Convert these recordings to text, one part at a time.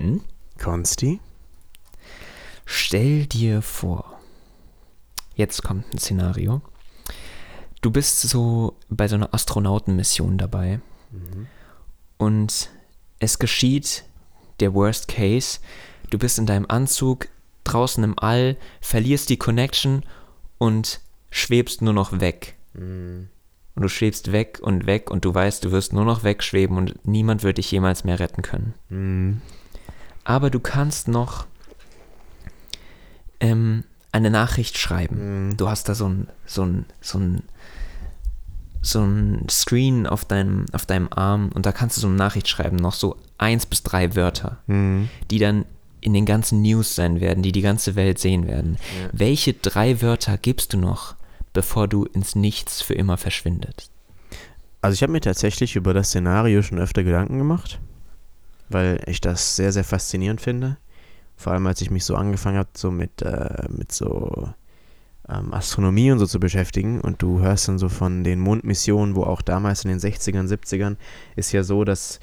Ben. Konsti? Stell dir vor, jetzt kommt ein Szenario. Du bist so bei so einer Astronautenmission dabei und es geschieht der Worst Case. Du bist in deinem Anzug draußen im All, verlierst die Connection und schwebst nur noch weg. Und du schwebst weg und weg und du weißt, du wirst nur noch wegschweben und niemand wird dich jemals mehr retten können. Mhm. Aber du kannst noch ähm, eine Nachricht schreiben. Mhm. Du hast da so ein, so ein, so ein, so ein Screen auf deinem, auf deinem Arm und da kannst du so eine Nachricht schreiben, noch so eins bis drei Wörter, Mhm. die dann in den ganzen News sein werden, die die ganze Welt sehen werden. Ja. Welche drei Wörter gibst du noch, bevor du ins Nichts für immer verschwindest? Also ich habe mir tatsächlich über das Szenario schon öfter Gedanken gemacht, weil ich das sehr, sehr faszinierend finde. Vor allem als ich mich so angefangen habe, so mit, äh, mit so ähm, Astronomie und so zu beschäftigen und du hörst dann so von den Mondmissionen, wo auch damals in den 60ern, 70ern ist ja so, dass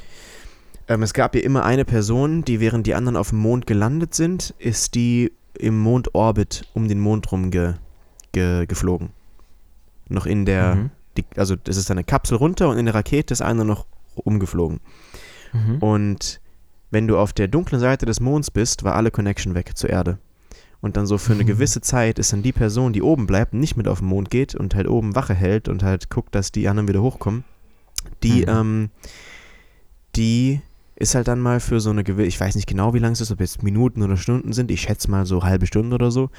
ähm, es gab ja immer eine Person, die während die anderen auf dem Mond gelandet sind, ist die im Mondorbit um den Mond rum ge, ge, geflogen. Noch in der, Mhm. die, also das ist eine Kapsel runter und in der Rakete ist einer noch umgeflogen. Mhm. Und wenn du auf der dunklen Seite des Monds bist, war alle Connection weg zur Erde. Und dann so für eine Mhm. gewisse Zeit ist dann die Person, die oben bleibt, nicht mit auf den Mond geht und halt oben Wache hält und halt guckt, dass die anderen wieder hochkommen, die, Mhm. ähm, die ist halt dann mal für so eine gewisse, ich weiß nicht genau, wie lang es ist, ob jetzt Minuten oder Stunden sind, ich schätze mal so halbe Stunde oder so,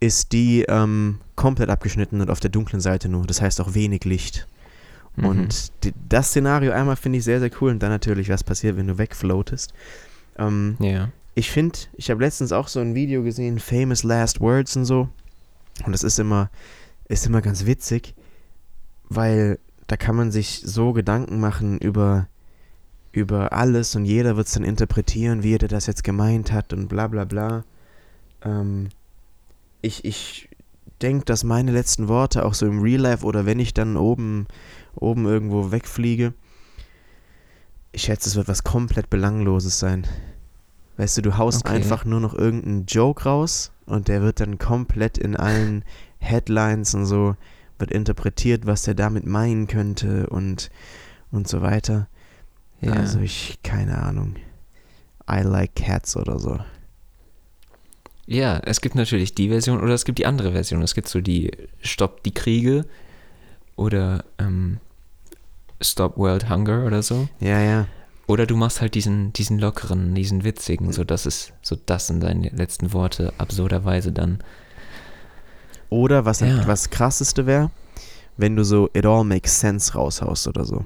ist die ähm, komplett abgeschnitten und auf der dunklen Seite nur. Das heißt auch wenig Licht. Mhm. Und die, das Szenario einmal finde ich sehr, sehr cool. Und dann natürlich, was passiert, wenn du wegfloatest. Ähm, ja. ich finde, ich habe letztens auch so ein Video gesehen, Famous Last Words und so. Und das ist immer, ist immer ganz witzig, weil da kann man sich so Gedanken machen über, über alles und jeder wird es dann interpretieren, wie er das jetzt gemeint hat und bla bla bla. Ähm, ich ich denke, dass meine letzten Worte auch so im Real Life oder wenn ich dann oben, oben irgendwo wegfliege, ich schätze, es wird was komplett Belangloses sein. Weißt du, du haust Okay. einfach nur noch irgendeinen Joke raus und der wird dann komplett in allen Headlines und so wird interpretiert, was der damit meinen könnte und, und so weiter. ja. Also ich, keine Ahnung. I like cats oder so. Ja, es gibt natürlich die Version oder es gibt die andere Version. Es gibt so die Stop die Kriege oder ähm, Stop World Hunger oder so. Ja, ja. Oder du machst halt diesen, diesen lockeren, diesen witzigen, so dass es, so das sind deine letzten Worte absurderweise dann. Oder was, Ja. was krasseste wäre, wenn du so It all makes sense raushaust oder so.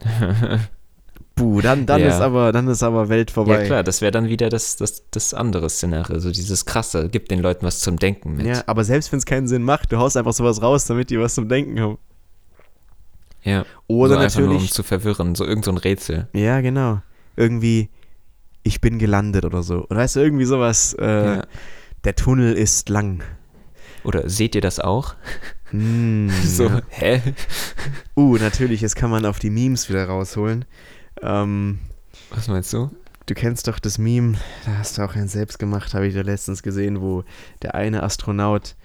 Puh, dann, dann Ja. ist aber, dann ist aber Welt vorbei. Ja klar, das wäre dann wieder das, das, das andere Szenario, so dieses krasse, gibt den Leuten was zum Denken mit. Ja, aber selbst wenn es keinen Sinn macht, du haust einfach sowas raus, damit die was zum Denken haben. Ja. Oder so einfach nur, um natürlich, zu verwirren, so irgend so ein Rätsel. ja genau, irgendwie, ich bin gelandet oder so. Oder weißt du, irgendwie sowas, äh, Ja. der Tunnel ist lang. Oder seht ihr das auch? Mm, So, ja. hä? Uh, natürlich, jetzt kann man auf die Memes wieder rausholen. Ähm, Was meinst du? du kennst doch das Meme, da hast du auch eins selbst gemacht, habe ich da letztens gesehen, wo der eine Astronaut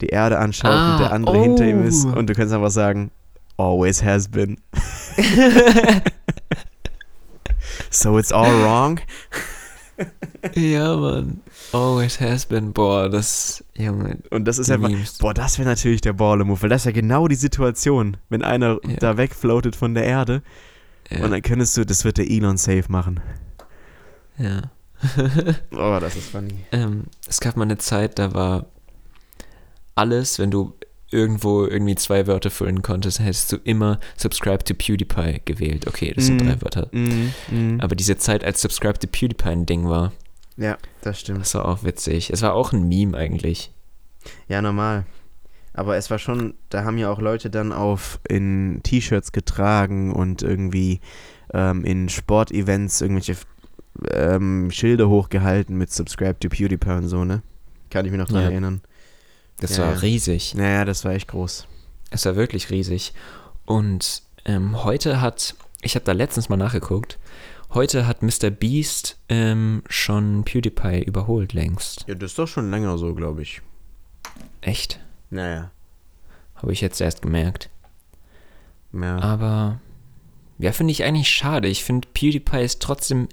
die Erde anschaut Ah, und der andere hinter ihm ist. oh. Und du kannst einfach sagen, always has been. so it's all wrong. ja, Mann. Always has been. Boah, das. Junge. Und das ist einfach, Memes. boah, das wäre natürlich der Baller-Move, weil das ist ja genau die Situation, wenn einer Ja. da wegfloatet von der Erde Ja. und dann könntest du, das wird der Elon safe machen. ja. Oh, das ist funny. Ähm, es gab mal eine Zeit, da war alles, wenn du irgendwo irgendwie zwei Wörter füllen konntest, hättest du immer Subscribe to PewDiePie gewählt. Okay, das sind Mhm. drei Wörter. Mhm, mhm. Aber diese Zeit, als Subscribe to PewDiePie ein Ding war, Ja, das stimmt. das war auch witzig. Es war auch ein Meme eigentlich. Ja, normal. Aber es war schon, da haben ja auch Leute dann auf in T-Shirts getragen und irgendwie ähm, in Sportevents irgendwelche ähm, Schilder hochgehalten mit Subscribe to PewDiePie und so, ne? Kann ich mich noch dran Ja. erinnern. Das Ja, war riesig. Naja, das war echt groß. Es war wirklich riesig. Und ähm, heute hat, ich habe da letztens mal nachgeguckt, heute hat Mr. Beast ähm, schon PewDiePie überholt längst. Ja, das ist doch schon länger so, glaube ich. Echt? Naja. Habe ich jetzt erst gemerkt. Ja. Aber ja, finde ich eigentlich schade. Ich finde, PewDiePie ist trotzdem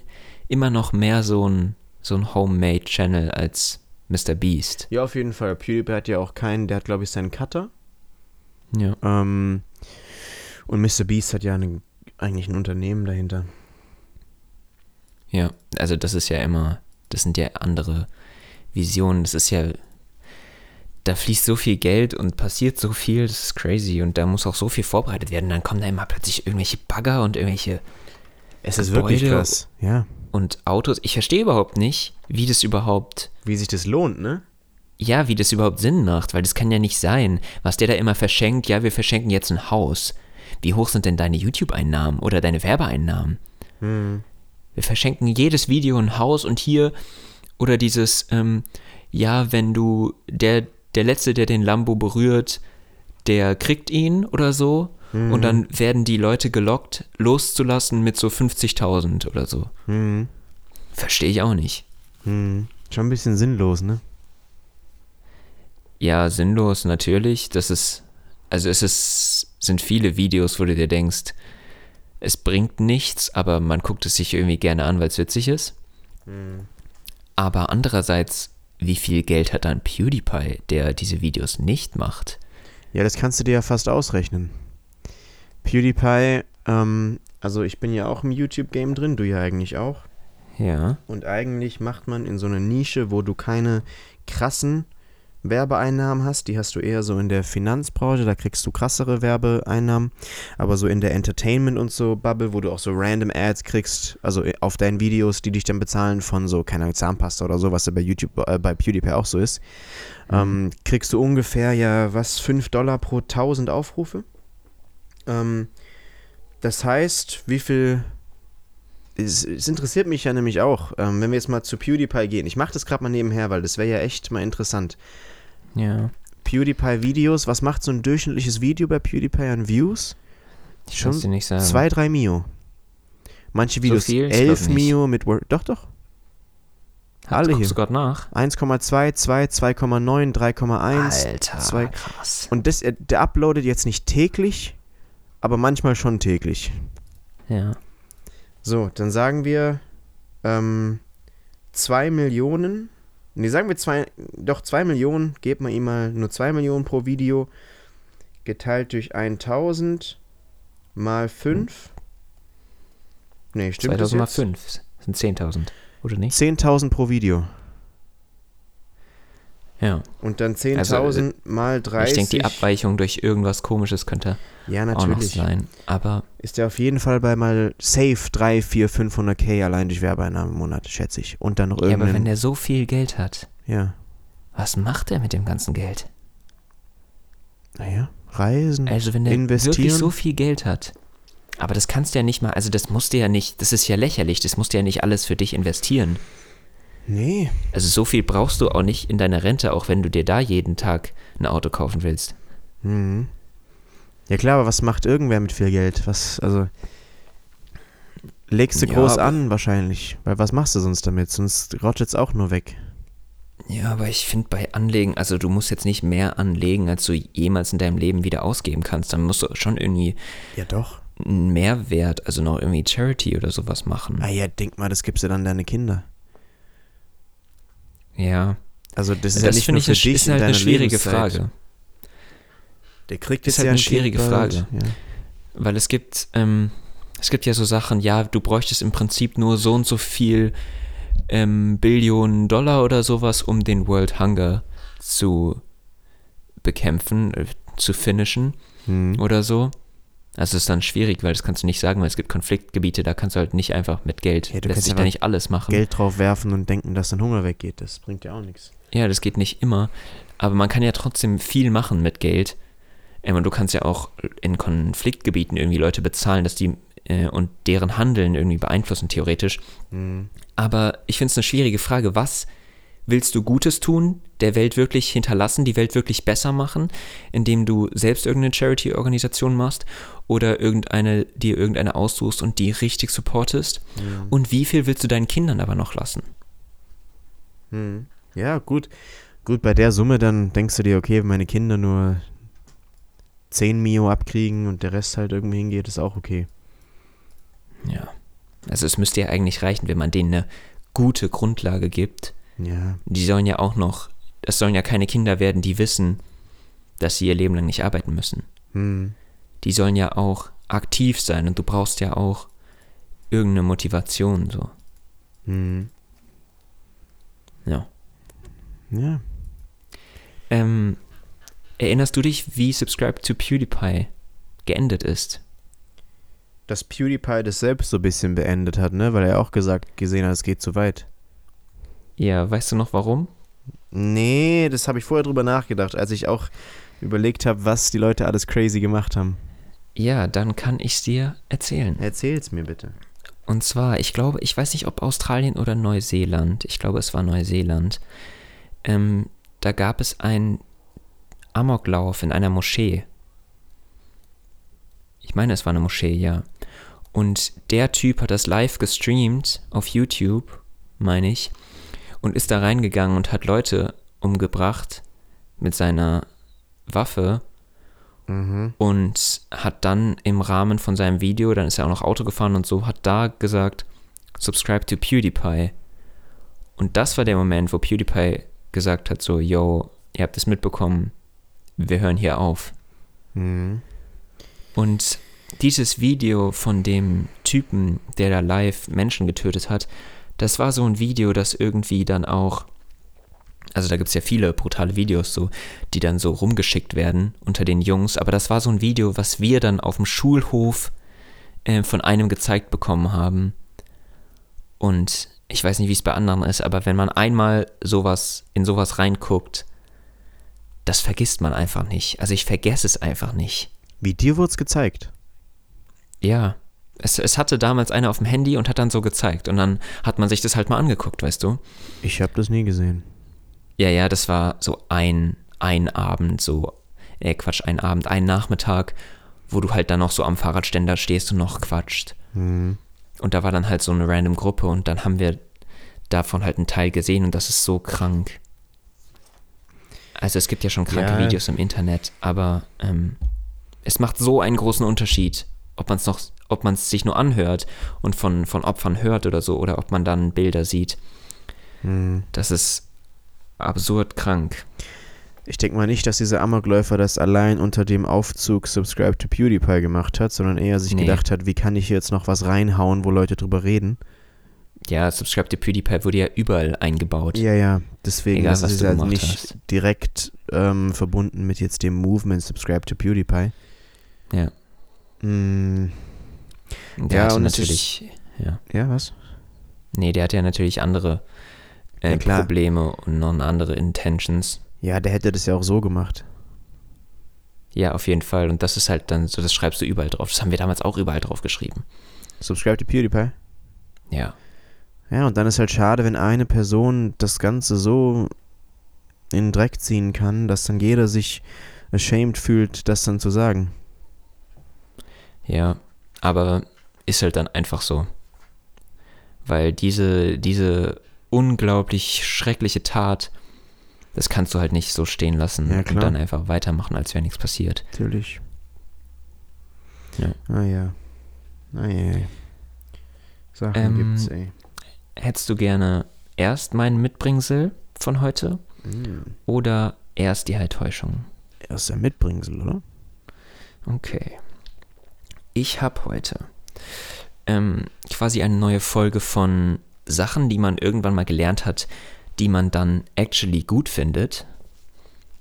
immer noch mehr so ein, so ein Homemade-Channel als Mr. Beast. ja, auf jeden Fall. PewDiePie hat ja auch keinen, der hat, glaube ich, seinen Cutter. Ja. Ähm, und Mr. Beast hat ja eine, eigentlich ein Unternehmen dahinter. Ja, also das ist ja immer, das sind ja andere Visionen. Das ist ja, da fließt so viel Geld und passiert so viel, das ist crazy. Und da muss auch so viel vorbereitet werden. Dann kommen da immer plötzlich irgendwelche Bagger und irgendwelche Es ist wirklich krass. Ja. und Autos. Ich verstehe überhaupt nicht, wie das überhaupt Wie sich das lohnt, ne? ja, wie das überhaupt Sinn macht, weil das kann ja nicht sein, was der da immer verschenkt, ja, wir verschenken jetzt ein Haus. Wie hoch sind denn deine YouTube-Einnahmen oder deine Werbeeinnahmen? Hm. Wir verschenken jedes Video ein Haus und hier oder dieses, ähm, ja, wenn du, der, der Letzte, der den Lambo berührt, der kriegt ihn oder so und dann werden die Leute gelockt, loszulassen mit so 50.000 oder so. Hm. Verstehe ich auch nicht. Hm. Schon ein bisschen sinnlos, ne? Ja, sinnlos natürlich. Das ist, also es ist, sind viele Videos, wo du dir denkst, es bringt nichts, aber man guckt es sich irgendwie gerne an, weil es witzig ist. Aber andererseits, wie viel Geld hat dann PewDiePie, der diese Videos nicht macht? Ja, das kannst du dir ja fast ausrechnen. PewDiePie, ähm, also ich bin ja auch im YouTube-Game drin, du ja eigentlich auch. Ja. Und eigentlich macht man in so einer Nische, wo du keine krassen Werbeeinnahmen hast, die hast du eher so in der Finanzbranche, da kriegst du krassere Werbeeinnahmen, aber so in der Entertainment und so Bubble, wo du auch so random Ads kriegst, also auf deinen Videos, die dich dann bezahlen von so, keine Ahnung, Zahnpasta oder so, was ja bei YouTube, äh, bei PewDiePie auch so ist, ähm, kriegst du ungefähr ja, was, 5 Dollar pro 1000 Aufrufe. Ähm, das heißt, wie viel es, es interessiert mich ja nämlich auch, ähm, wenn wir jetzt mal zu PewDiePie gehen. Ich mache das gerade mal nebenher, weil das wäre ja echt mal interessant. Ja. PewDiePie-Videos, was macht so ein durchschnittliches Video bei PewDiePie an Views? Ich Schon dir nicht sagen. Zwei, drei Mio. Manche Videos viel? Ich 11 glaub nicht. Mio mit Word. Doch, doch. Hat, alle hier. gerade nach? 1,2, 2, 2,9, 3,1. Alter, zwei- krass. Und das, äh, der uploadet jetzt nicht täglich, aber manchmal schon täglich. Ja. So, dann sagen wir ähm, 2 Millionen. Ne, sagen wir zwei, doch 2 Millionen. Gebt mal ihm mal nur 2 Millionen pro Video. Geteilt durch 1000 mal 5. Ne, stimmt 2000 mal das jetzt? 5 sind 10.000, oder nicht? 10.000 pro Video. Ja. Und dann 10.000 Also, mal 30. Ich denke, die Abweichung durch irgendwas Komisches könnte ja, auch noch natürlich. sein. Aber Ist der auf jeden Fall bei mal safe 3, 4, 500k allein durch Werbeeinnahmen im Monat, schätze ich. Und dann noch ja, aber wenn der so viel Geld hat, Ja, was macht er mit dem ganzen Geld? naja, Reisen. Also wenn der Investieren. wirklich so viel Geld hat, aber das kannst du ja nicht mal, also das musst du ja nicht, das ist ja lächerlich, das musst du ja nicht alles für dich investieren. Nee. Also so viel brauchst du auch nicht in deiner Rente, auch wenn du dir da jeden Tag ein Auto kaufen willst. Mhm. Ja klar, aber was macht irgendwer mit viel Geld? Was, also legst du Ja, groß an wahrscheinlich, weil was machst du sonst damit? Sonst rottet's auch nur weg. Ja, aber ich finde bei Anlegen, also du musst jetzt nicht mehr anlegen, als du jemals in deinem Leben wieder ausgeben kannst. Dann musst du schon irgendwie Ja doch. einen Mehrwert, also noch irgendwie Charity oder sowas machen. Ah ja, denk mal, das gibst du dann deine Kinder. Ja, Also das ist das ja nicht finde nur ich für eine, dich ist halt eine schwierige Lebenszeit. Frage. Der kriegt Ist halt ja eine ein schwierige kind. Frage. Ja. Weil es gibt, ähm, es gibt ja so Sachen, ja, du bräuchtest im Prinzip nur so und so viel ähm, Billionen Dollar oder sowas, um den World Hunger zu bekämpfen, äh, zu finishen Hm. oder so. Also es ist dann schwierig, weil das kannst du nicht sagen, weil es gibt Konfliktgebiete, da kannst du halt nicht einfach mit Geld, Ja, du lässt kannst sich da nicht alles machen. Geld drauf werfen und denken, dass dein Hunger weggeht. Das bringt ja auch nichts. Ja, das geht nicht immer. Aber man kann ja trotzdem viel machen mit Geld. Und du kannst ja auch in Konfliktgebieten irgendwie Leute bezahlen, dass die äh, und deren Handeln irgendwie beeinflussen, theoretisch. Hm. Aber ich finde es eine schwierige Frage. Was willst du Gutes tun, der Welt wirklich hinterlassen, die Welt wirklich besser machen, indem du selbst irgendeine Charity-Organisation machst oder irgendeine, dir irgendeine aussuchst und die richtig supportest? Mhm. Und wie viel willst du deinen Kindern aber noch lassen? Hm. Ja, gut. Gut, bei der Summe dann denkst du dir, okay, wenn meine Kinder nur 10 Mio abkriegen und der Rest halt irgendwie hingeht, ist auch okay. Ja. Also es müsste ja eigentlich reichen, wenn man denen eine gute Grundlage gibt. Ja. Die sollen ja auch noch, es sollen ja keine Kinder werden, die wissen, dass sie ihr Leben lang nicht arbeiten müssen. Hm. Die sollen ja auch aktiv sein und du brauchst ja auch irgendeine Motivation so. Hm. Ja. Ja. Ähm, erinnerst du dich, wie Subscribe to PewDiePie geendet ist? Dass PewDiePie das selbst so ein bisschen beendet hat, ne? Weil er auch gesagt, gesehen hat, es geht zu weit. Ja, weißt du noch warum? Nee, das habe ich vorher drüber nachgedacht, als ich auch überlegt habe, was die Leute alles crazy gemacht haben. Ja, dann kann ich dir erzählen. Erzähl's mir bitte. Und zwar, ich glaube, ich weiß nicht, ob Australien oder Neuseeland. Ich glaube, es war Neuseeland. Ähm, da gab es einen Amoklauf in einer Moschee. Ich meine, es war eine Moschee, ja. Und der Typ hat das live gestreamt auf YouTube, meine ich, und ist da reingegangen und hat Leute umgebracht mit seiner Waffe Mhm. und hat dann im Rahmen von seinem Video, dann ist er auch noch Auto gefahren und so, hat da gesagt, subscribe to PewDiePie. Und das war der Moment, wo PewDiePie gesagt hat, so, yo, ihr habt es mitbekommen, wir hören hier auf. Mhm. Und dieses Video von dem Typen, der da live Menschen getötet hat, das war so ein Video, das irgendwie dann auch, also da gibt es ja viele brutale Videos so, die dann so rumgeschickt werden unter den Jungs, aber das war so ein Video, was wir dann auf dem Schulhof äh, von einem gezeigt bekommen haben. Und ich weiß nicht, wie es bei anderen ist, aber wenn man einmal sowas in sowas reinguckt, das vergisst man einfach nicht. Also ich vergesse es einfach nicht. Wie dir wurde es gezeigt? Ja, es, es hatte damals einer auf dem Handy und hat dann so gezeigt. Und dann hat man sich das halt mal angeguckt, weißt du? Ich habe das nie gesehen. Ja, ja, das war so ein, ein Abend, so, äh, Quatsch, ein Abend, ein Nachmittag, wo du halt dann noch so am Fahrradständer stehst und noch quatscht. Mhm. Und da war dann halt so eine random Gruppe und dann haben wir davon halt einen Teil gesehen und das ist so krank. Also es gibt ja schon kranke Ja. Videos im Internet, aber ähm, es macht so einen großen Unterschied, ob man es noch, ob man es sich nur anhört und von, von Opfern hört oder so, oder ob man dann Bilder sieht. Mhm. Das ist absurd krank. Ich denke mal nicht, dass dieser Amokläufer das allein unter dem Aufzug Subscribe to PewDiePie gemacht hat, sondern eher sich Nee. gedacht hat, wie kann ich hier jetzt noch was reinhauen, wo Leute drüber reden. Ja, Subscribe to PewDiePie wurde ja überall eingebaut. Ja, ja, deswegen Egal, ist was es halt nicht hast. direkt ähm, verbunden mit jetzt dem Movement Subscribe to PewDiePie. Ja. Mm, Und Der Ja, und natürlich, ja. ja, was? Nee, der hat ja natürlich andere äh, Ja. Probleme und noch andere Intentions. Ja, der hätte das ja auch so gemacht. Ja, auf jeden Fall. Und das ist halt dann so, das schreibst du überall drauf. Das haben wir damals auch überall drauf geschrieben. Subscribe to PewDiePie. Ja. Ja, und dann ist halt schade, wenn eine Person das Ganze so in den Dreck ziehen kann, dass dann jeder sich ashamed fühlt, das dann zu sagen. Ja. Aber ist halt dann einfach so. Weil diese, diese unglaublich schreckliche Tat, das kannst du halt nicht so stehen lassen Ja, und dann einfach weitermachen, als wäre nichts passiert. Natürlich. Ja. Ah ja. Ah ja. Sachen Ähm, gibt's, ey. Hättest du gerne erst mein Mitbringsel von heute Mm. oder erst die Enttäuschung? Er ist ein Mitbringsel, oder? Okay. Ich habe heute ähm, quasi eine neue Folge von Sachen, die man irgendwann mal gelernt hat, die man dann actually gut findet,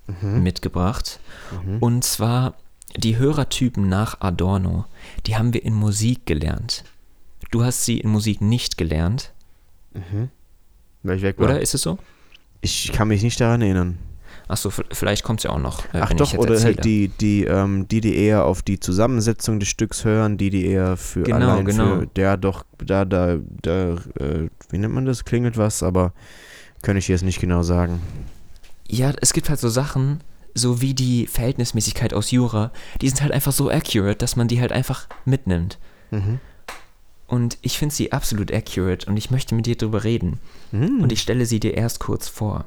Mhm. mitgebracht. Mhm. Und zwar die Hörertypen nach Adorno. Die haben wir in Musik gelernt. Du hast sie in Musik nicht gelernt, Mhm. Weil ich weg war. oder ist es so? Ich kann mich nicht daran erinnern. Achso, vielleicht kommt es ja auch noch. äh, Ach doch, oder erzähle. halt die, die, ähm, die, die eher auf die Zusammensetzung des Stücks hören, die, die eher für Genau, allein genau. für der doch, da, da, da, äh, wie nennt man das? Klingelt was, aber Könnte ich jetzt nicht genau sagen. Ja, es gibt halt so Sachen, so wie die Verhältnismäßigkeit aus Jura, die sind halt einfach so accurate, dass man die halt einfach mitnimmt. Mhm. Und ich finde sie absolut accurate und ich möchte mit dir drüber reden. Mhm. Und ich stelle sie dir erst kurz vor.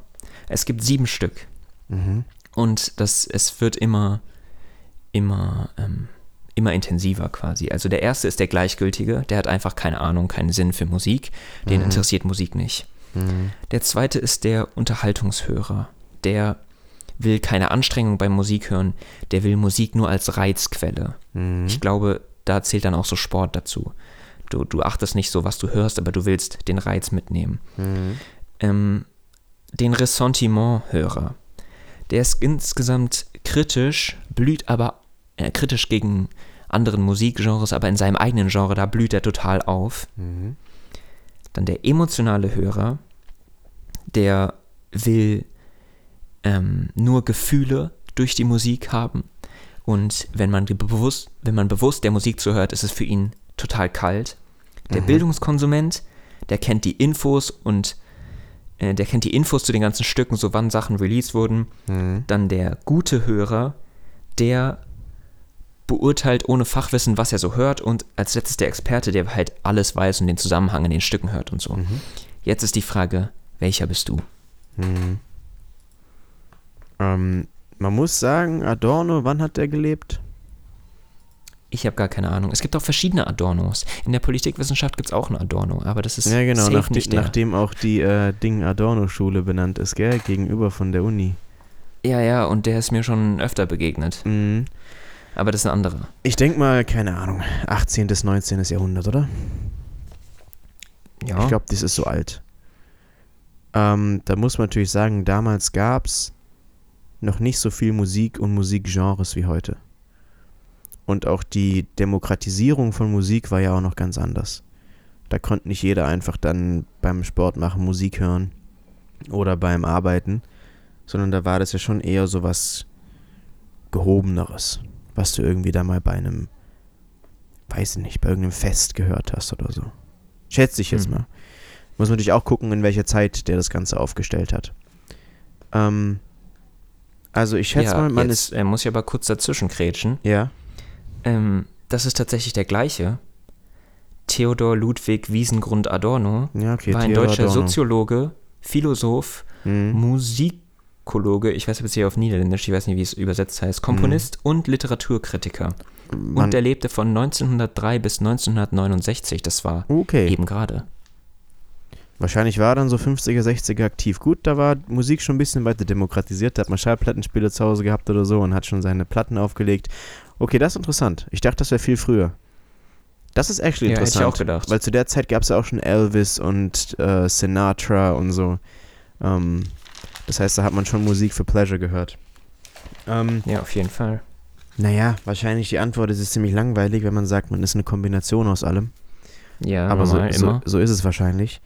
Es gibt sieben Stück. Mhm. Und das, es wird immer, immer, ähm, immer intensiver quasi. Also der erste ist der Gleichgültige, der hat einfach keine Ahnung, keinen Sinn für Musik, den Mhm. interessiert Musik nicht. Mhm. Der zweite ist der Unterhaltungshörer, der will keine Anstrengung beim Musik hören, der will Musik nur als Reizquelle. Mhm. Ich glaube, da zählt dann auch so Sport dazu. Du, du achtest nicht so, was du hörst, aber du willst den Reiz mitnehmen. Mhm. Ähm, den Ressentiment-Hörer. Der ist insgesamt kritisch, blüht aber äh, kritisch gegen anderen Musikgenres, aber in seinem eigenen Genre, da blüht er total auf. Mhm. Dann der emotionale Hörer, der will ähm, nur Gefühle durch die Musik haben. Und wenn man bewusst, wenn man bewusst der Musik zuhört, ist es für ihn total kalt. Der Mhm. Bildungskonsument, der kennt die Infos und äh, der kennt die Infos zu den ganzen Stücken, so wann Sachen released wurden. Mhm. Dann der gute Hörer, der beurteilt ohne Fachwissen, was er so hört und als letztes der Experte, der halt alles weiß und den Zusammenhang in den Stücken hört und so. Mhm. Jetzt ist die Frage, welcher bist du? Mhm. Ähm, man muss sagen, Adorno, wann hat der gelebt? Ich habe gar keine Ahnung. Es gibt auch verschiedene Adornos. In der Politikwissenschaft gibt es auch einen Adorno, aber das ist Ja, genau, safe nachde nicht der. nachdem auch die äh, Ding Adorno-Schule benannt ist, gell? Gegenüber von der Uni. Ja, ja, und der ist mir schon öfter begegnet. Mhm. Aber das ist ein anderer. Ich denke mal, keine Ahnung, 18. bis 19. Jahrhundert, oder? Ja. Ich glaube, das ist so alt. Ähm, da muss man natürlich sagen, damals gab es noch nicht so viel Musik und Musikgenres wie heute. Und auch die Demokratisierung von Musik war ja auch noch ganz anders. Da konnte nicht jeder einfach dann beim Sport machen Musik hören oder beim Arbeiten, sondern da war das ja schon eher so was Gehobeneres, was du irgendwie da mal bei einem, weiß ich nicht, bei irgendeinem Fest gehört hast oder so. Schätze ich jetzt Mhm. mal. Muss man natürlich auch gucken, in welcher Zeit der das Ganze aufgestellt hat. Ähm, also ich schätze ja, mal, man jetzt ist. äh, muss ich aber kurz dazwischen krätschen. Ja. Ähm, das ist tatsächlich der gleiche. Theodor Ludwig Wiesengrund Adorno Ja, okay. war ein Theodor deutscher Adorno. Soziologe, Philosoph, Mhm. Musikologe, ich weiß jetzt hier auf Niederländisch, ich weiß nicht, wie es übersetzt heißt, Komponist und Literaturkritiker. Man, und der lebte von 1903 bis 1969, das war okay. eben gerade. Wahrscheinlich war er dann so 50er, 60er aktiv. Gut, da war Musik schon ein bisschen weiter demokratisiert. Da hat man Schallplattenspieler zu Hause gehabt oder so und hat schon seine Platten aufgelegt. Okay, das ist interessant. Ich dachte, das wäre viel früher. Das ist actually Ja, hätte ich interessant. auch gedacht. Weil zu der Zeit gab es ja auch schon Elvis und äh, Sinatra und so. Ähm, das heißt, da hat man schon Musik für Pleasure gehört. Ähm, Ja, auf jeden Fall. naja, wahrscheinlich die Antwort ist, es ist ziemlich langweilig, wenn man sagt, man ist eine Kombination aus allem. Ja, aber so, normal, so, immer. so ist es wahrscheinlich.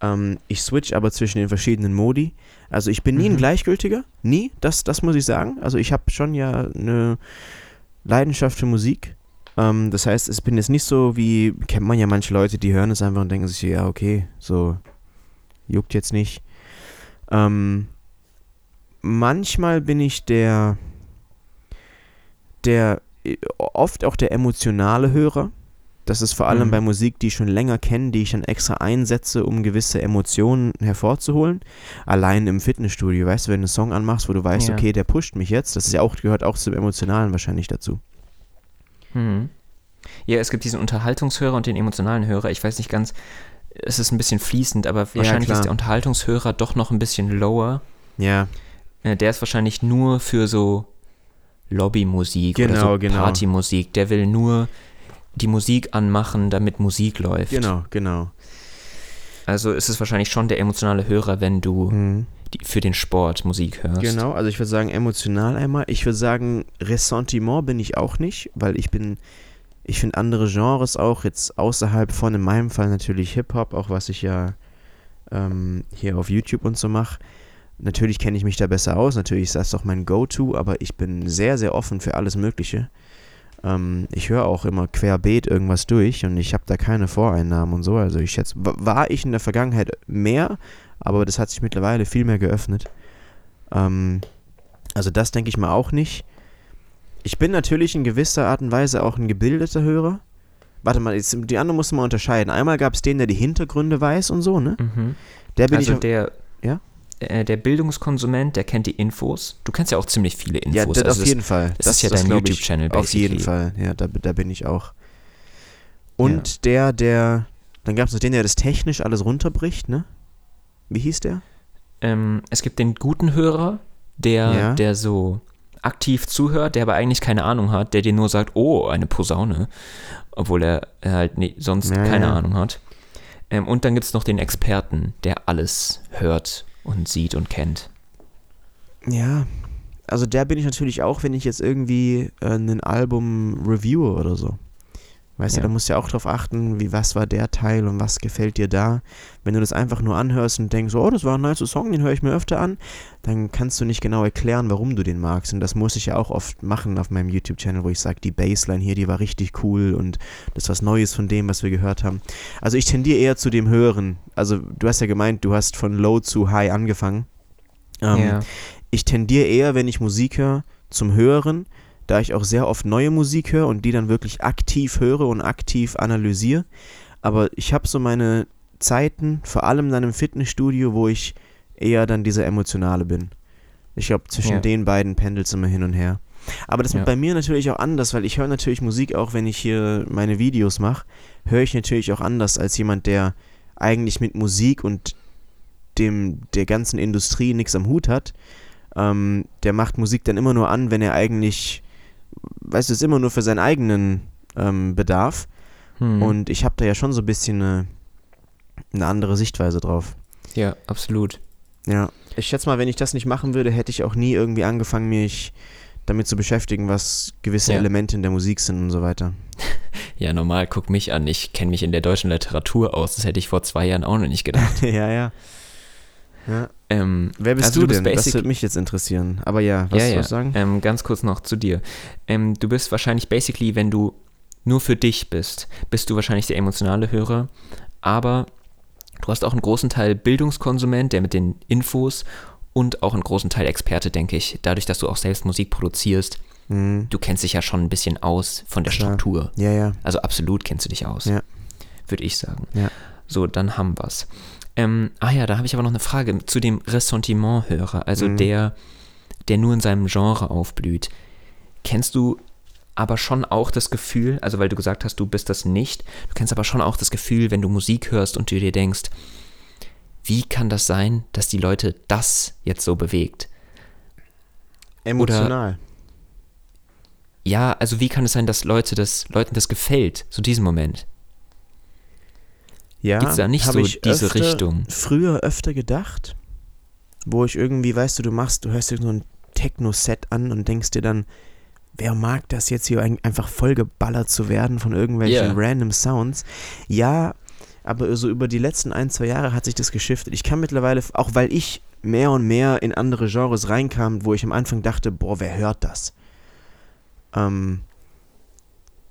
Ähm, ich switch aber zwischen den verschiedenen Modi. Also ich bin nie ein Mhm. Gleichgültiger. Nie, das, das muss ich sagen. Also ich habe schon ja eine Leidenschaft für Musik. Ähm, das heißt, es bin jetzt nicht so wie, kennt man ja manche Leute, die hören es einfach und denken sich, ja, okay, so juckt jetzt nicht. Ähm, manchmal bin ich der, der, äh, oft auch der emotionale Hörer. Das ist vor allem Mhm. bei Musik, die ich schon länger kenne, die ich dann extra einsetze, um gewisse Emotionen hervorzuholen. Allein im Fitnessstudio, weißt du, wenn du einen Song anmachst, wo du weißt, Ja. okay, der pusht mich jetzt, das ist ja auch, gehört auch zum Emotionalen wahrscheinlich dazu. Mhm. Ja, es gibt diesen Unterhaltungshörer und den emotionalen Hörer. Ich weiß nicht ganz, es ist ein bisschen fließend, aber wahrscheinlich klar. ist der Unterhaltungshörer doch noch ein bisschen lower. Ja, Äh, Der ist wahrscheinlich nur für so Lobbymusik oder Genau, so genau. Partymusik. Der will nur die Musik anmachen, damit Musik läuft. genau, genau. Also ist es wahrscheinlich schon der emotionale Hörer, wenn du Mhm. die, für den Sport Musik hörst. Genau, also ich würde sagen emotional einmal. Ich würde sagen, Ressentiment bin ich auch nicht, weil ich bin, ich finde andere Genres auch jetzt außerhalb von, in meinem Fall natürlich Hip-Hop, auch was ich ja ähm, hier auf YouTube und so mache. Natürlich kenne ich mich da besser aus, natürlich ist das doch mein Go-To, aber ich bin sehr, sehr offen für alles Mögliche. Ähm, ich höre auch immer querbeet irgendwas durch und ich habe da keine Voreinnahmen und so. Also ich schätze, war ich in der Vergangenheit mehr, aber das hat sich mittlerweile viel mehr geöffnet. Ähm, also das denke ich mal auch nicht. Ich bin natürlich in gewisser Art und Weise auch ein gebildeter Hörer. Warte mal, jetzt, die anderen musst du mal unterscheiden. Einmal gab es den, der die Hintergründe weiß und so, ne? Mhm. Der bin Also ich. der, Ja? Äh, der Bildungskonsument, der kennt die Infos. Du kennst ja auch ziemlich viele Infos. ja, das, also auf jeden Fall. das ist ja dein glaub ich, YouTube-Channel, Auf jeden. Fall, ja, da, da bin ich auch. Und der, der. Dann gab es noch den, der das technisch alles runterbricht, ne? Wie hieß der? Ähm, es gibt den guten Hörer, der, Ja. der so aktiv zuhört, der aber eigentlich keine Ahnung hat, der dir nur sagt, oh, eine Posaune, obwohl er halt nee, sonst Ja, keine ja. Ahnung hat. Ähm, und dann gibt es noch den Experten, der alles hört und sieht und kennt. Ja. Also der bin ich natürlich auch, wenn ich jetzt irgendwie äh, ein Album reviewe oder so. Weißt Ja. du, da musst du ja auch drauf achten, wie was war der Teil und was gefällt dir da. Wenn du das einfach nur anhörst und denkst, oh, das war ein nicer Song, den höre ich mir öfter an, dann kannst du nicht genau erklären, warum du den magst. Und das muss ich ja auch oft machen auf meinem YouTube-Channel, wo ich sage, die Bassline hier, die war richtig cool und das ist was Neues von dem, was wir gehört haben. Also ich tendiere eher zu dem Höheren. Also du hast ja gemeint, du hast von Low zu High angefangen. Ähm, ja. ich tendiere eher, wenn ich Musik höre, zum Hören, da ich auch sehr oft neue Musik höre und die dann wirklich aktiv höre und aktiv analysiere. Aber ich habe so meine Zeiten, vor allem dann im Fitnessstudio, wo ich eher dann dieser Emotionale bin. Ich glaube, zwischen Ja. den beiden pendelt es immer hin und her. Aber das Ja. ist bei mir natürlich auch anders, weil ich höre natürlich Musik auch, wenn ich hier meine Videos mache, höre ich natürlich auch anders als jemand, der eigentlich mit Musik und dem der ganzen Industrie nichts am Hut hat. Ähm, der macht Musik dann immer nur an, wenn er eigentlich, weißt du, ist immer nur für seinen eigenen ähm, Bedarf. Hm. Und ich habe da ja schon so ein bisschen eine, eine andere Sichtweise drauf. ja, absolut. Ja. Ich schätze mal, wenn ich das nicht machen würde, hätte ich auch nie irgendwie angefangen, mich damit zu beschäftigen, was gewisse Ja. Elemente in der Musik sind und so weiter. Ja, normal, guck mich an. Ich kenne mich in der deutschen Literatur aus. Das hätte ich vor zwei Jahren auch noch nicht gedacht. ja, ja. ja. Ähm, Wer bist Also du du bist denn? Das basic- würde mich jetzt interessieren. Aber ja, was ja, soll ja. ich sagen? Ähm, ganz kurz noch zu dir. Ähm, du bist wahrscheinlich basically, wenn du nur für dich bist, bist du wahrscheinlich der emotionale Hörer, aber du hast auch einen großen Teil Bildungskonsument, der mit den Infos und auch einen großen Teil Experte, denke ich. Dadurch, dass du auch selbst Musik produzierst, Mhm. du kennst dich ja schon ein bisschen aus von der Klar. Struktur. Ja, ja. Also absolut kennst du dich aus. Ja. Würde ich sagen. Ja. So, dann haben wir's. Ähm, ah ja, da habe ich aber noch eine Frage zu dem Ressentiment-Hörer, also Mhm. der, der nur in seinem Genre aufblüht. Kennst du aber schon auch das Gefühl, also weil du gesagt hast, du bist das nicht, du kennst aber schon auch das Gefühl, wenn du Musik hörst und du dir denkst, wie kann das sein, dass die Leute das jetzt so bewegt? Emotional. Ja, also wie kann es sein, dass Leute das, Leuten das gefällt, so diesen Moment? Ja, Gibt's da nicht so ich diese öfter, Richtung? Früher öfter gedacht, wo ich irgendwie, weißt du, du machst, du hörst dir so ein Techno-Set an und denkst dir dann, wer mag das jetzt hier ein- einfach vollgeballert zu werden von irgendwelchen Ja. random Sounds? Ja, aber so über die letzten ein, zwei Jahre hat sich das geschiftet. Ich kann mittlerweile, auch weil ich mehr und mehr in andere Genres reinkam, wo ich am Anfang dachte, boah, wer hört das? Ähm,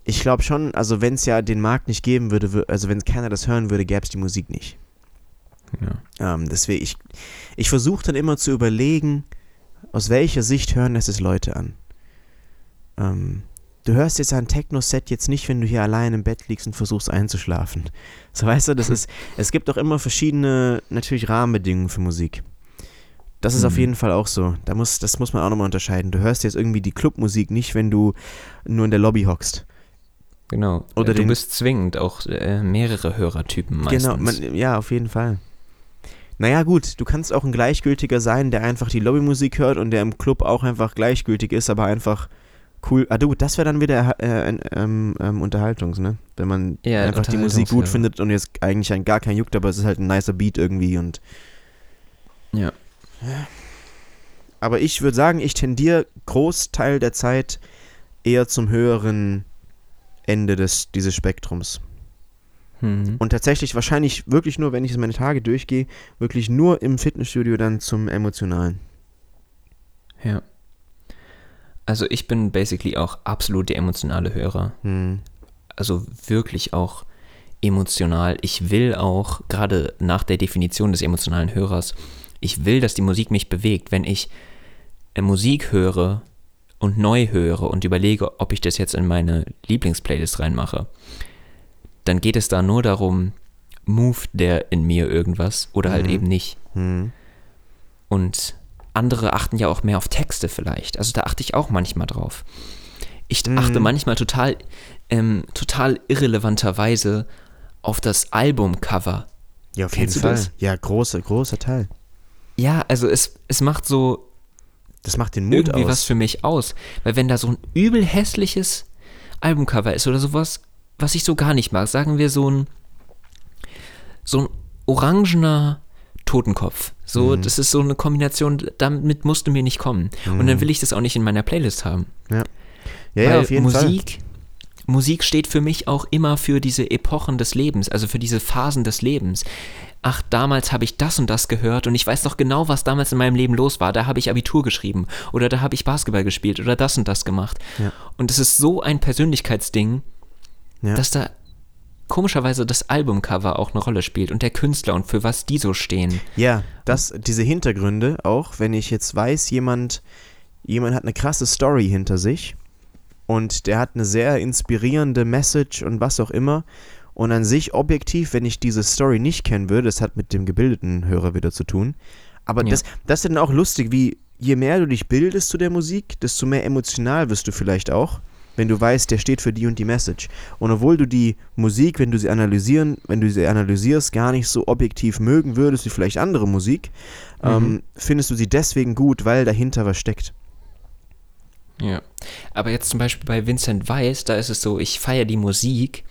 ich glaube schon, also wenn es ja den Markt nicht geben würde, wür- also wenn keiner das hören würde, gäbe es die Musik nicht. Ja. Ähm, deswegen, ich, ich versuche dann immer zu überlegen, aus welcher Sicht hören das es Leute an. Ähm, du hörst jetzt ein Techno-Set jetzt nicht, wenn du hier allein im Bett liegst und versuchst einzuschlafen. So weißt du, das ist, es gibt auch immer verschiedene, natürlich Rahmenbedingungen für Musik. Das ist auf Mhm. jeden Fall auch so. Da muss, das muss man auch nochmal unterscheiden. Du hörst jetzt irgendwie die Clubmusik nicht, wenn du nur in der Lobby hockst. Genau. Oder du bist zwingend auch äh, mehrere Hörertypen meistens. Genau, man, ja, auf jeden Fall. Naja, gut, du kannst auch ein Gleichgültiger sein, der einfach die Lobbymusik hört und der im Club auch einfach gleichgültig ist, aber einfach cool. Ah, du, das wäre dann wieder äh, ein, ähm, ähm, Unterhaltungs, ne? Wenn man Ja, einfach die Musik gut Unterhaltungshörer. findet und jetzt eigentlich ein, gar kein juckt, aber es ist halt ein nicer Beat irgendwie und. Ja. Aber ich würde sagen, ich tendiere Großteil der Zeit eher zum höheren Ende des, dieses Spektrums. Mhm. Und tatsächlich wahrscheinlich wirklich nur, wenn ich meine Tage durchgehe, wirklich nur im Fitnessstudio dann zum Emotionalen. Ja. Also ich bin basically auch absolut der emotionale Hörer. Hm. Also wirklich auch emotional. Ich will auch, gerade nach der Definition des emotionalen Hörers, ich will, dass die Musik mich bewegt. Wenn ich äh, Musik höre und neu höre und überlege, ob ich das jetzt in meine Lieblingsplaylist reinmache, dann geht es da nur darum, moved der in mir irgendwas oder halt Mhm. eben nicht. Hm. Und andere achten ja auch mehr auf Texte vielleicht. Also da achte ich auch manchmal drauf. Ich Mhm. achte manchmal total, ähm, total irrelevanterweise auf das Albumcover. Ja, auf Kennst jeden Fall. das? Ja, großer, großer Teil. Ja, also es, es macht so Das macht den Mut irgendwie aus. was für mich aus. Weil wenn da so ein übel hässliches Albumcover ist oder sowas, was ich so gar nicht mag, sagen wir so ein, so ein orangener Totenkopf. So, Mhm. das ist so eine Kombination, damit musst du mir nicht kommen. Und dann will ich das auch nicht in meiner Playlist haben. ja, ja, Weil ja, auf jeden Fall. Musik, steht für mich auch immer für diese Epochen des Lebens, also für diese Phasen des Lebens. Ach, damals habe ich das und das gehört und ich weiß noch genau, was damals in meinem Leben los war. Da habe ich Abitur geschrieben oder da habe ich Basketball gespielt oder das und das gemacht. Ja. Und es ist so ein Persönlichkeitsding, Ja. dass da komischerweise das Albumcover auch eine Rolle spielt und der Künstler und für was die so stehen. Ja, das, diese Hintergründe, auch wenn ich jetzt weiß, jemand, jemand hat eine krasse Story hinter sich und der hat eine sehr inspirierende Message und was auch immer. Und an sich objektiv, wenn ich diese Story nicht kennen würde, das hat mit dem gebildeten Hörer wieder zu tun. Aber Ja. das, das ist dann auch lustig, wie je mehr du dich bildest zu der Musik, desto mehr emotional wirst du vielleicht auch, wenn du weißt, der steht für die und die Message. Und obwohl du die Musik, wenn du sie analysieren, wenn du sie analysierst, gar nicht so objektiv mögen würdest wie vielleicht andere Musik, ähm, findest du sie deswegen gut, weil dahinter was steckt. Ja. Aber jetzt zum Beispiel bei Vincent Weiss, da ist es so, ich feiere die Musik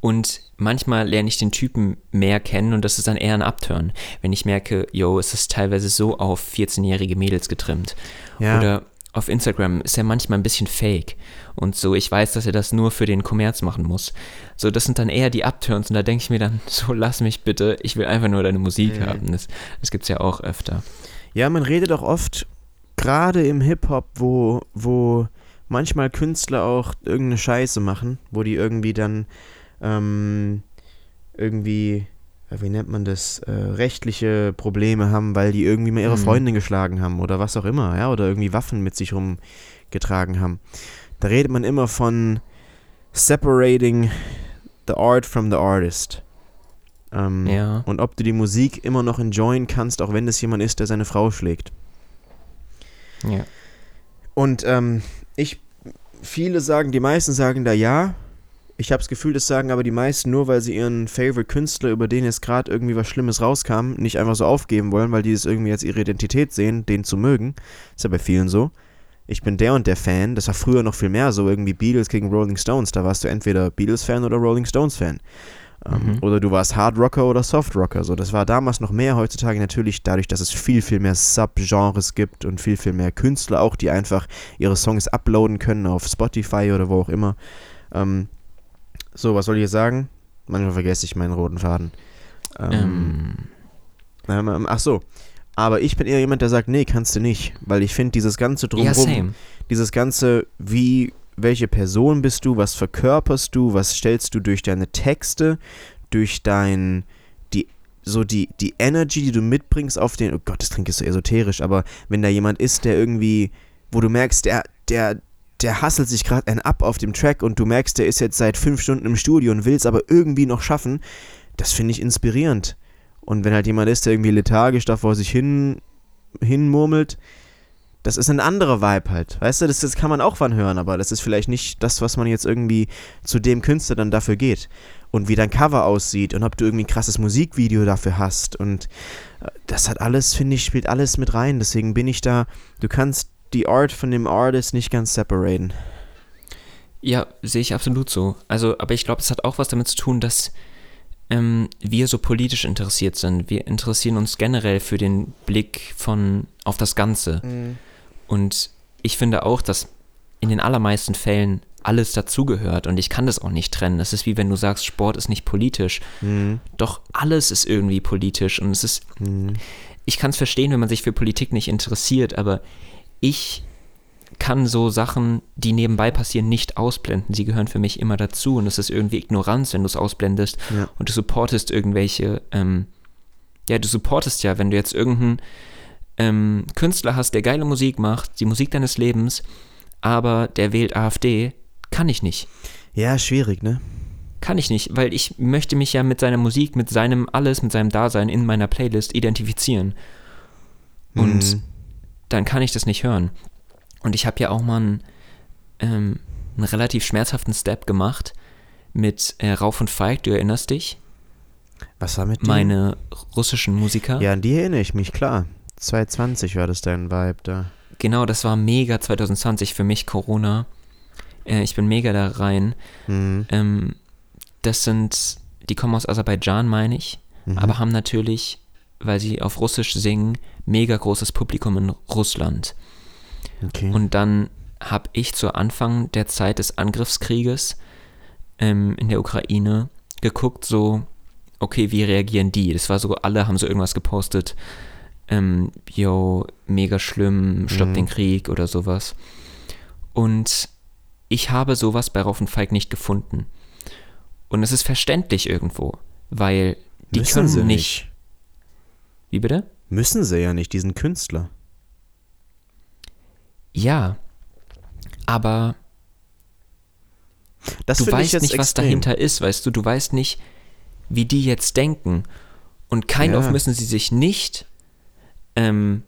und manchmal lerne ich den Typen mehr kennen und das ist dann eher ein Upturn. Wenn ich merke, yo, es ist teilweise so auf 14-jährige Mädels getrimmt. Ja. Oder auf Instagram ist er manchmal ein bisschen fake. Und so, ich weiß, dass er das nur für den Kommerz machen muss. So, das sind dann eher die Upturns und da denke ich mir dann, so lass mich bitte, ich will einfach nur deine Musik Mhm. haben. Das, das gibt es ja auch öfter. Ja, man redet auch oft, gerade im Hip-Hop, wo, wo manchmal Künstler auch irgendeine Scheiße machen, wo die irgendwie dann ähm, irgendwie, äh, wie nennt man das, äh, rechtliche Probleme haben, weil die irgendwie mal ihre Mhm. Freundin geschlagen haben oder was auch immer, ja, oder irgendwie Waffen mit sich rumgetragen haben. Da redet man immer von separating the art from the artist. Ähm, Ja. und ob du die Musik immer noch enjoyen kannst, auch wenn es jemand ist, der seine Frau schlägt. Ja. Und ähm, ich, viele sagen, die meisten sagen da ja. Ich habe das Gefühl, das sagen aber die meisten nur, weil sie ihren Favorite Künstler, über den jetzt gerade irgendwie was Schlimmes rauskam, nicht einfach so aufgeben wollen, weil die es irgendwie als ihre Identität sehen, den zu mögen. Ist ja bei vielen so. Ich bin der und der Fan. Das war früher noch viel mehr so, irgendwie Beatles gegen Rolling Stones. Da warst du entweder Beatles-Fan oder Rolling Stones-Fan. Ähm, Mhm. Oder du warst Hard Rocker oder Soft Rocker. So, das war damals noch mehr. Heutzutage natürlich dadurch, dass es viel, viel mehr Subgenres gibt und viel, viel mehr Künstler auch, die einfach ihre Songs uploaden können auf Spotify oder wo auch immer. Ähm, so, was soll ich jetzt sagen? Manchmal vergesse ich meinen roten Faden. Ähm, Ähm, ähm, ach so. Aber ich bin eher jemand, der sagt, nee, kannst du nicht. Weil ich finde, dieses ganze ja, Drumherum, same. dieses ganze, wie, welche Person bist du, was verkörperst du, was stellst du durch deine Texte, durch dein, die, so die, die Energy, die du mitbringst auf den, oh Gott, das klingt jetzt so esoterisch, aber wenn da jemand ist, der irgendwie, wo du merkst, der, der, der hasselt sich gerade einen ab auf dem Track und du merkst, der ist jetzt seit fünf Stunden im Studio und will es aber irgendwie noch schaffen, das finde ich inspirierend. Und wenn halt jemand ist, der irgendwie lethargisch da vor sich hin, hinmurmelt, das ist ein anderer Vibe halt. Weißt du, das, das kann man auch wann hören, aber das ist vielleicht nicht das, was man jetzt irgendwie zu dem Künstler dann dafür geht. Und wie dein Cover aussieht und ob du irgendwie ein krasses Musikvideo dafür hast. Und äh, das hat alles, finde ich, spielt alles mit rein. Deswegen bin ich da, du kannst die Art von dem Artist nicht ganz separaten. Ja, sehe ich absolut so. Also, aber ich glaube, es hat auch was damit zu tun, dass ähm, wir so politisch interessiert sind. Wir interessieren uns generell für den Blick von auf das Ganze. Und ich finde auch, dass in den allermeisten Fällen alles dazugehört und ich kann das auch nicht trennen. Es ist wie wenn du sagst, Sport ist nicht politisch. Mhm. Doch alles ist irgendwie politisch und es ist, Mhm. ich kann es verstehen, wenn man sich für Politik nicht interessiert, aber ich kann so Sachen, die nebenbei passieren, nicht ausblenden. Sie gehören für mich immer dazu und es ist irgendwie Ignoranz, wenn du es ausblendest Ja. und du supportest irgendwelche, ähm, ja, du supportest ja, wenn du jetzt irgendeinen ähm, Künstler hast, der geile Musik macht, die Musik deines Lebens, aber der wählt AfD, kann ich nicht. Ja, schwierig, ne? Kann ich nicht, weil ich möchte mich ja mit seiner Musik, mit seinem alles, mit seinem Dasein in meiner Playlist identifizieren. Und Mhm. dann kann ich das nicht hören. Und ich habe ja auch mal einen, ähm, einen relativ schmerzhaften Step gemacht mit äh, Rauf und Feig, du erinnerst dich? Was war mit dir? Meine russischen Musiker. Ja, an die erinnere ich mich, klar. 2020 war das dein Vibe da. Genau, das war mega 2020 für mich, Corona. Äh, ich bin mega da rein. Mhm. Ähm, das sind, die kommen aus Aserbaidschan, meine ich, Mhm. aber haben natürlich, weil sie auf Russisch singen, mega großes Publikum in Russland. Okay. Und dann habe ich zu Anfang der Zeit des Angriffskrieges ähm, in der Ukraine geguckt, so, okay, wie reagieren die? Das war so, alle haben so irgendwas gepostet, ähm, yo, mega schlimm, stopp Mhm. den Krieg oder sowas. Und ich habe sowas bei Rauf und Feig nicht gefunden. Und es ist verständlich irgendwo, weil die Müssen können sie nicht. Wie bitte? Müssen sie ja nicht, diesen Künstler. Ja, aber Das du weißt nicht, was extrem. dahinter ist, weißt du, du weißt nicht, wie die jetzt denken. Und kein Ja. auf müssen sie sich nicht ähm,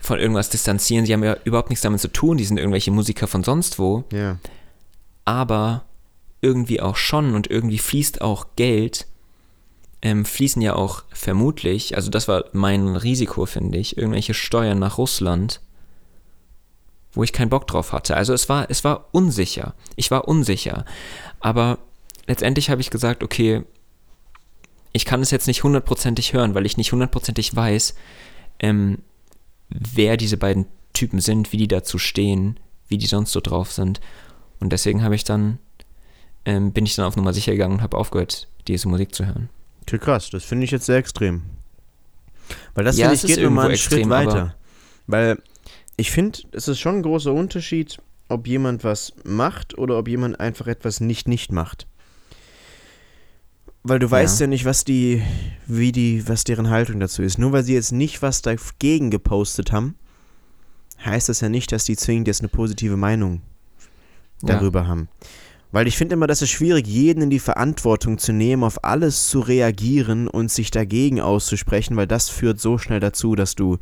von irgendwas distanzieren. Sie haben ja überhaupt nichts damit zu tun, die sind irgendwelche Musiker von sonst wo, Ja. aber irgendwie auch schon und irgendwie fließt auch Geld, ähm, fließen ja auch vermutlich, also das war mein Risiko, finde ich, irgendwelche Steuern nach Russland, wo ich keinen Bock drauf hatte. Also es war, es war unsicher. Ich war unsicher. Aber letztendlich habe ich gesagt, okay, ich kann es jetzt nicht hundertprozentig hören, weil ich nicht hundertprozentig weiß, ähm, wer diese beiden Typen sind, wie die dazu stehen, wie die sonst so drauf sind. Und deswegen habe ich dann, ähm, bin ich dann auf Nummer sicher gegangen und habe aufgehört, diese Musik zu hören. Okay, krass, das finde ich jetzt sehr extrem. Weil das Ja, finde ich geht nochmal einen Schritt extrem, aber- weiter. Weil ich finde, es ist schon ein großer Unterschied, ob jemand was macht oder ob jemand einfach etwas nicht nicht macht. Weil du weißt ja nicht, was die, wie die, was deren Haltung dazu ist. Nur weil sie jetzt nicht was dagegen gepostet haben, heißt das ja nicht, dass die zwingend jetzt eine positive Meinung Ja. darüber haben. Weil ich finde immer, das ist schwierig, jeden in die Verantwortung zu nehmen, auf alles zu reagieren und sich dagegen auszusprechen, weil das führt so schnell dazu, dass du,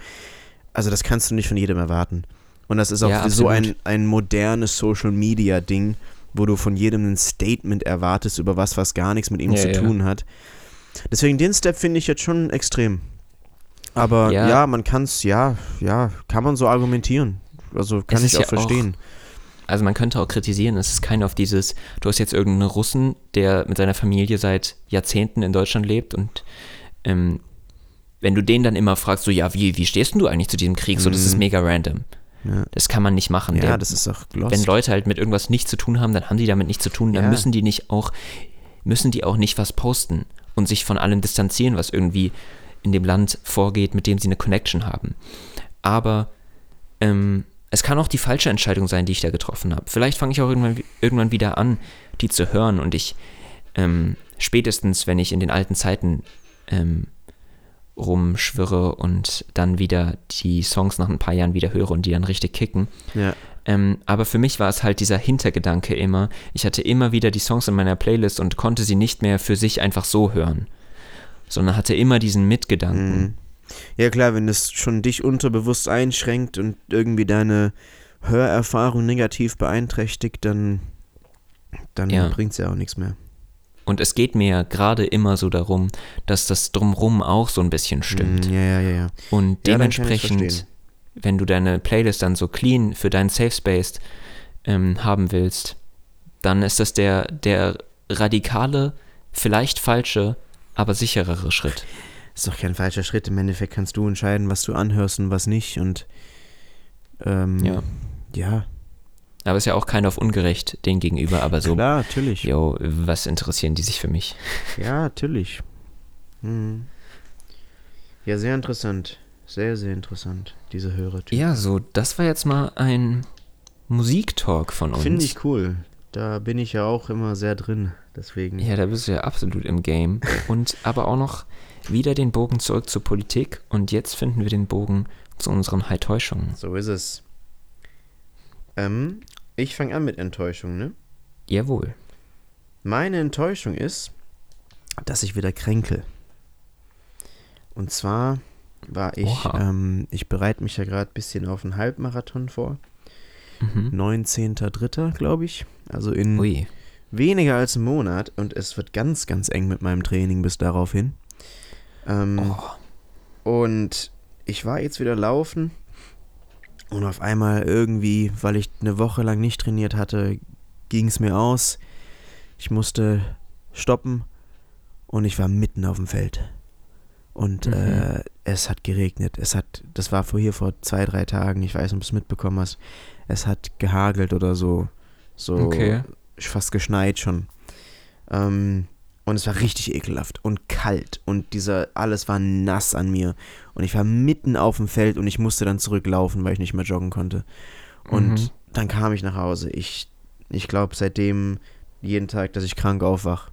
also das kannst du nicht von jedem erwarten. Und das ist auch Ja, so ein, ein modernes Social-Media-Ding, wo du von jedem ein Statement erwartest über was, was gar nichts mit ihm Ja, zu ja. tun hat. Deswegen den Step finde ich jetzt schon extrem. Aber ja, Ja. man kann es, ja, ja, kann man so argumentieren. Also kann Es ich auch verstehen. Also man könnte auch kritisieren, es ist kein auf dieses, du hast jetzt irgendeinen Russen, der mit seiner Familie seit Jahrzehnten in Deutschland lebt und ähm, wenn du den dann immer fragst, so ja, wie, wie stehst du eigentlich zu diesem Krieg? So, das ist Mhm. mega random. Ja. Das kann man nicht machen. Ja, Der, das ist auch lost. wenn Leute halt mit irgendwas nichts zu tun haben, dann haben die damit nichts zu tun, dann Ja. müssen die nicht auch, müssen die auch nicht was posten und sich von allem distanzieren, was irgendwie in dem Land vorgeht, mit dem sie eine Connection haben. Aber ähm, es kann auch die falsche Entscheidung sein, die ich da getroffen habe. Vielleicht fange ich auch irgendwann, irgendwann wieder an, die zu hören und ich ähm, spätestens, wenn ich in den alten Zeiten ähm, rumschwirre und dann wieder die Songs nach ein paar Jahren wieder höre und die dann richtig kicken, ja. ähm, aber für mich war es halt dieser Hintergedanke immer. Ich hatte immer wieder die Songs in meiner Playlist und konnte sie nicht mehr für sich einfach so hören, sondern hatte immer diesen Mitgedanken. Mhm. Ja klar, wenn es schon dich unterbewusst einschränkt und irgendwie deine Hörerfahrung negativ beeinträchtigt, dann, dann Ja. bringt es ja auch nichts mehr. Und es geht mir ja gerade immer so darum, dass das Drumrum auch so ein bisschen stimmt. Mhm, ja, ja, ja, ja. Und Ja, dementsprechend, verstehen. wenn du deine Playlist dann so clean für deinen Safe Space ähm, haben willst, dann ist das der, der radikale, vielleicht falsche, aber sicherere Schritt. Ist doch kein falscher Schritt. Im Endeffekt kannst du entscheiden, was du anhörst und was nicht. Und ähm, Ja. ja, Aber ist ja auch keiner auf ungerecht den gegenüber, aber so, klar, natürlich. yo, was interessieren die sich für mich? Ja, natürlich. Mhm. Ja, sehr interessant. Sehr, sehr interessant, diese Hörertyp. Ja, so, das war jetzt mal ein Musiktalk von uns. Finde ich cool. Da bin ich ja auch immer sehr drin. Deswegen. Ja, da bist du ja absolut im Game. Und aber auch noch wieder den Bogen zurück zur Politik. Und jetzt finden wir den Bogen zu unseren High-Täuschungen. So ist es. Ähm, ich fange an mit Enttäuschung, ne? Jawohl. Meine Enttäuschung ist, dass ich wieder kränkel. Und zwar war ich, ähm, ich bereite mich ja gerade ein bisschen auf einen Halbmarathon vor. Mhm. 19.03. glaube ich. Also in Ui. weniger als einem Monat. Und es wird ganz, ganz eng mit meinem Training bis darauf hin. Ähm, Oh. Und ich war jetzt wieder laufen. Und auf einmal irgendwie, weil ich eine Woche lang nicht trainiert hatte, ging es mir aus. Ich musste stoppen und ich war mitten auf dem Feld. Und Mhm. äh, es hat geregnet. Es hat, das war vor hier vor zwei, drei Tagen, ich weiß nicht, ob du es mitbekommen hast. Es hat gehagelt oder so. So Okay. fast geschneit schon. Ähm, und es war richtig ekelhaft und kalt und dieser, alles war nass an mir. Und ich war mitten auf dem Feld und ich musste dann zurücklaufen, weil ich nicht mehr joggen konnte. Und Mhm. dann kam ich nach Hause. Ich, ich glaube seitdem jeden Tag, dass ich krank aufwach.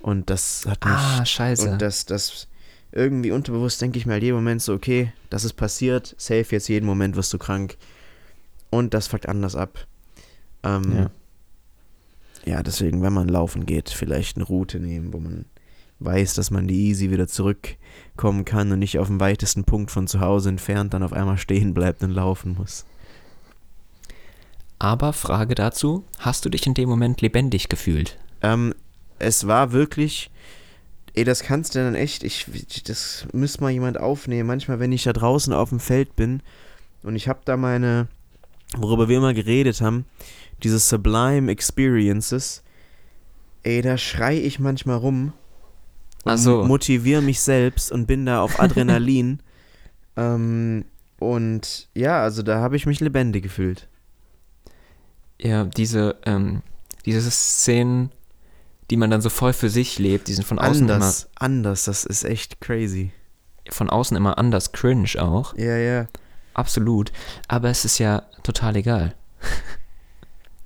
Und das hat mich. Ah, scheiße. Und das, das irgendwie unterbewusst denke ich mir halt jeden Moment so, okay, das ist passiert, safe jetzt jeden Moment wirst du krank. Und das fuckt anders ab. Ähm, Ja. Ja. deswegen, wenn man laufen geht, vielleicht eine Route nehmen, wo man weiß, dass man die easy wieder zurückkommen kann und nicht auf dem weitesten Punkt von zu Hause entfernt dann auf einmal stehen bleibt und laufen muss. Aber Frage dazu, hast du dich in dem Moment lebendig gefühlt? Ähm, es war wirklich, ey, das kannst du dann echt, ich, das müsste mal jemand aufnehmen. Manchmal, wenn ich da draußen auf dem Feld bin und ich habe da meine, worüber wir immer geredet haben, diese Sublime Experiences, ey, da schrei ich manchmal rum und Ach so. motiviere mich selbst und bin da auf Adrenalin. ähm, und ja, also da habe ich mich lebendig gefühlt. Ja, diese, ähm, diese Szenen, die man dann so voll für sich lebt, die sind von außen Anders, anders, das ist echt crazy. immer, von außen immer anders cringe auch. Ja, ja. Absolut. Aber es ist ja total egal.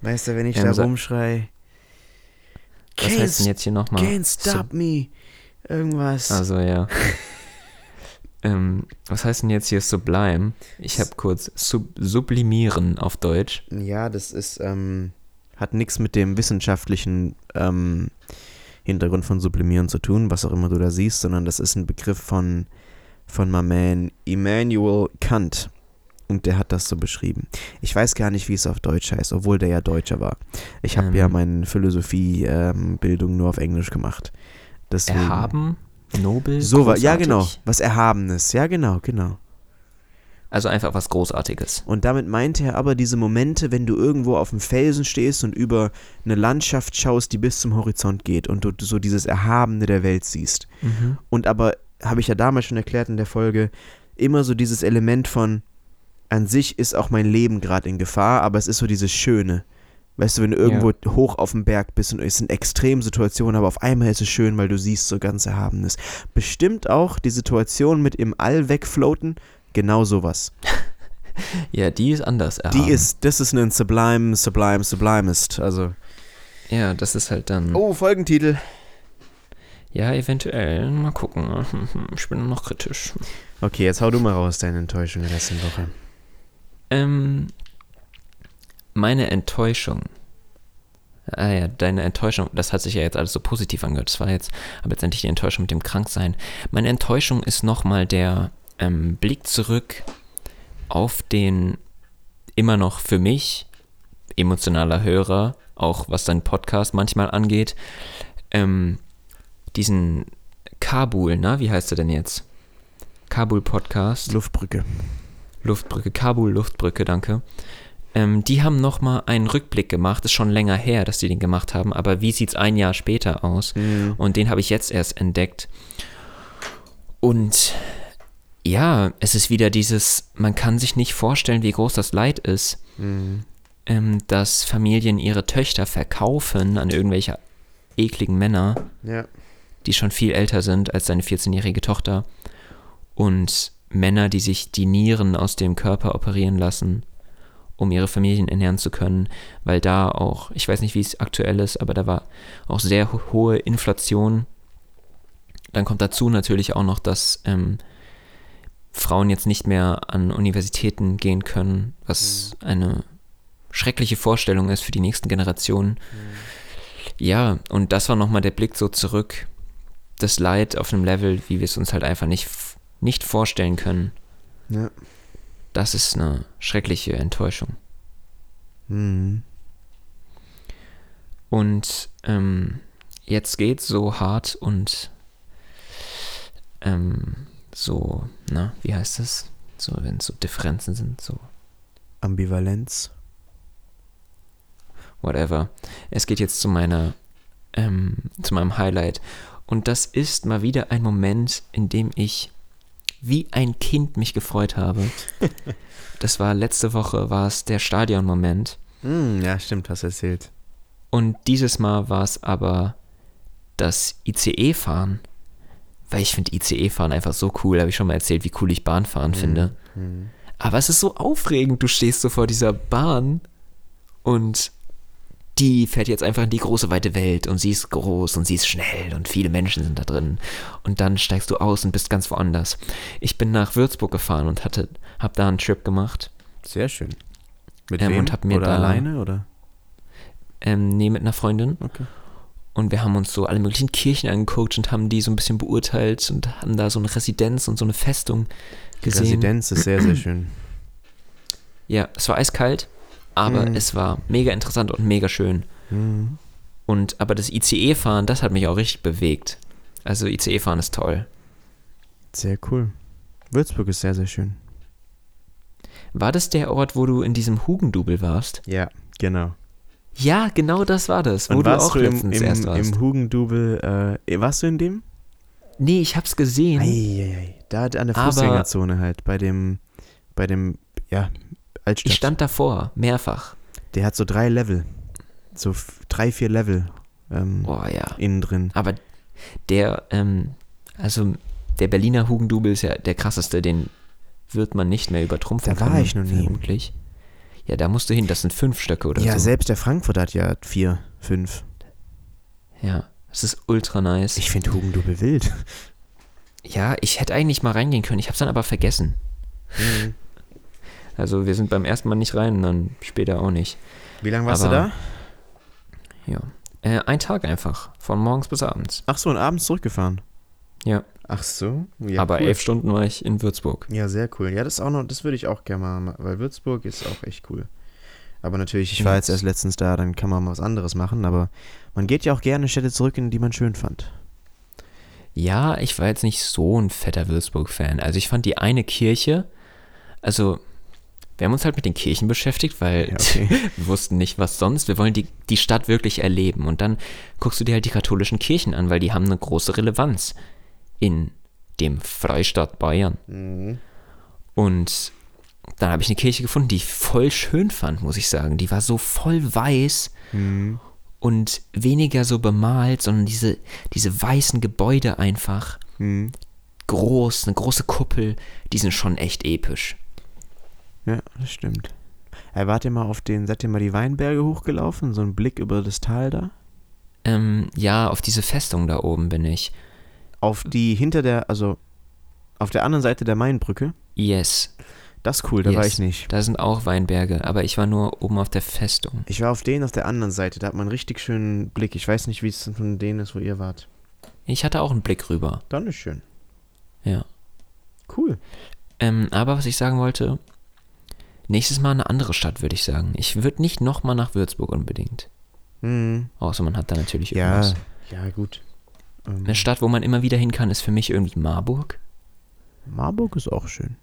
Weißt du, wenn ich Ähm, da rumschrei, Was heißt denn jetzt hier nochmal? can't stop me, irgendwas. Also ja. ähm, was heißt denn jetzt hier Sublime? Ich habe kurz sub sublimieren auf Deutsch. Ja, das ist, ähm, hat nichts mit dem wissenschaftlichen ähm, Hintergrund von Sublimieren zu tun, was auch immer du da siehst, sondern das ist ein Begriff von, von my man Immanuel Kant. Und der hat das so beschrieben. Ich weiß gar nicht, wie es auf Deutsch heißt, obwohl der ja Deutscher war. Ich habe Ähm. ja meine Philosophie-Bildung nur auf Englisch gemacht. Deswegen, Erhaben, nobel, So, wa- ja großartig? genau, was Erhabenes, ja genau, genau. Also einfach was Großartiges. Und damit meinte er aber diese Momente, wenn du irgendwo auf dem Felsen stehst und über eine Landschaft schaust, die bis zum Horizont geht und du so dieses Erhabene der Welt siehst. Mhm. Und aber, habe ich ja damals schon erklärt in der Folge, immer so dieses Element von, an sich ist auch mein Leben gerade in Gefahr, aber es ist so dieses Schöne. Weißt du, wenn du irgendwo hoch auf dem Berg bist und es sind Extremsituationen, aber auf einmal ist es schön, weil du siehst so ganz Erhabenes. Bestimmt auch die Situation mit im All wegfloaten, genau sowas. Ja, die ist anders Die erhaben. ist, das ist ein Sublime, Sublime, Sublimest. Also. Ja, das ist halt dann. Oh, Folgentitel. Ja, eventuell. Mal gucken. Ich bin noch kritisch. Okay, jetzt hau du mal raus, deine Enttäuschung der letzten Woche. Ähm, meine Enttäuschung. Ah ja, deine Enttäuschung, das hat sich ja jetzt alles so positiv angehört. Das war jetzt aber letztendlich die Enttäuschung mit dem Kranksein. Meine Enttäuschung ist nochmal der ähm, Blick zurück auf den immer noch für mich emotionaler Hörer, auch was dein Podcast manchmal angeht, ähm, diesen Kabul, na, wie heißt er denn jetzt? Kabul Podcast. Luftbrücke. Luftbrücke, Kabul Luftbrücke, danke. Ähm, die haben nochmal einen Rückblick gemacht. Ist schon länger her, dass die den gemacht haben, aber wie sieht's ein Jahr später aus? Mhm. Und den habe ich jetzt erst entdeckt. Und ja, es ist wieder dieses, man kann sich nicht vorstellen, wie groß das Leid ist, Mhm. ähm, dass Familien ihre Töchter verkaufen an irgendwelche ekligen Männer, Ja. die schon viel älter sind als seine 14-jährige Tochter. Und Männer, die sich die Nieren aus dem Körper operieren lassen, um ihre Familien ernähren zu können, weil da auch, ich weiß nicht, wie es aktuell ist, aber da war auch sehr ho hohe Inflation. Dann kommt dazu natürlich auch noch, dass ähm, Frauen jetzt nicht mehr an Universitäten gehen können, was mhm. eine schreckliche Vorstellung ist für die nächsten Generationen. Mhm. Ja, und das war nochmal der Blick so zurück. Das Leid auf einem Level, wie wir es uns halt einfach nicht nicht vorstellen können. Ja. Das ist eine schreckliche Enttäuschung. Mhm. Und ähm, jetzt geht so hart und ähm, so, na, wie heißt das? So, wenn es so Differenzen sind, so. Ambivalenz. Whatever. Es geht jetzt zu meiner, ähm, zu meinem Highlight. Und das ist mal wieder ein Moment, in dem ich wie ein Kind mich gefreut habe. das war letzte Woche, war es der Stadionmoment. Mm, ja, stimmt, hast du erzählt. Und dieses Mal war es aber das ICE-Fahren. Weil ich finde ICE-Fahren einfach so cool. Habe ich schon mal erzählt, wie cool ich Bahnfahren mm, finde. Mm. Aber es ist so aufregend. Du stehst so vor dieser Bahn und die fährt jetzt einfach in die große weite Welt und sie ist groß und sie ist schnell und viele Menschen sind da drin. Und dann steigst du aus und bist ganz woanders. Ich bin nach Würzburg gefahren und hatte, hab da einen Trip gemacht. Sehr schön. Mit ähm, wem? Und hab mir oder da, alleine oder? Ähm, nee, mit einer Freundin. Okay. Und wir haben uns so alle möglichen Kirchen angeguckt und haben die so ein bisschen beurteilt und haben da so eine Residenz und so eine Festung gesehen. Residenz ist sehr, sehr schön. Ja, es war eiskalt aber mhm. es war mega interessant und mega schön. Mhm. Und aber das ICE-Fahren, das hat mich auch richtig bewegt. Also ICE-Fahren ist toll. Sehr cool. Würzburg ist sehr, sehr schön. War das der Ort, wo du in diesem Hugendubel warst? Ja, genau. Ja, genau das war das, wo Und du auch du letztens im, im, erst warst. Im Hugendubel, äh, warst du in dem? Nee, ich hab's gesehen. Eieiei. Da an der Fußgängerzone halt, bei dem, bei dem, ja, Altstadt. Ich stand davor, mehrfach. Der hat so drei Level. So drei, vier Level ähm, oh, ja. innen drin. Aber der, ähm, also der Berliner Hugendubel ist ja der krasseste, den wird man nicht mehr übertrumpfen Da war können, ich noch nie. Vermutlich. Ja, da musst du hin, das sind fünf Stöcke oder ja, so. Ja, selbst der Frankfurt hat ja vier, fünf. Ja, das ist ultra nice. Ich finde Hugendubel wild. Ja, ich hätte eigentlich mal reingehen können, ich habe es dann aber vergessen. Mhm. Also wir sind beim ersten Mal nicht rein und dann später auch nicht. Wie lange warst Aber, du da? Ja. Äh, ein Tag einfach. Von morgens bis abends. Ach so, und abends zurückgefahren? Ja. Ach so? Ja, Aber cool. elf Stunden war ich in Würzburg. Ja, sehr cool. Ja, das ist auch noch, das würde ich auch gerne mal, weil Würzburg ist auch echt cool. Aber natürlich, ich war jetzt erst letztens da, dann kann man mal was anderes machen, aber man geht ja auch gerne Städte zurück, in die man schön fand. Ja, ich war jetzt nicht so ein fetter Würzburg-Fan. Also ich fand die eine Kirche, also wir haben uns halt mit den Kirchen beschäftigt, weil ja, okay. wir wussten nicht, was sonst. Wir wollen die, die Stadt wirklich erleben. Und dann guckst du dir halt die katholischen Kirchen an, weil die haben eine große Relevanz in dem Freistaat Bayern. Mhm. Und dann habe ich eine Kirche gefunden, die ich voll schön fand, muss ich sagen. Die war so voll weiß mhm. und weniger so bemalt, sondern diese, diese weißen Gebäude einfach. Mhm. Groß, eine große Kuppel, die sind schon echt episch. Ja, das stimmt. Hey, wart ihr mal auf den, seid ihr mal die Weinberge hochgelaufen? So ein Blick über das Tal da? Ähm, ja, auf diese Festung da oben bin ich. Auf die hinter der, also auf der anderen Seite der Mainbrücke? Yes. Das ist cool, da yes. war ich nicht. Da sind auch Weinberge, aber ich war nur oben auf der Festung. Ich war auf denen auf der anderen Seite, da hat man einen richtig schönen Blick. Ich weiß nicht, wie es von denen ist, wo ihr wart. Ich hatte auch einen Blick rüber. Dann ist schön. Ja. Cool. Ähm, aber was ich sagen wollte, Nächstes Mal eine andere Stadt, würde ich sagen. Ich würde nicht nochmal nach Würzburg unbedingt. Mhm. Außer man hat da natürlich irgendwas. Ja, ja gut. Ähm. Eine Stadt, wo man immer wieder hin kann, ist für mich irgendwie Marburg. Marburg ist auch schön.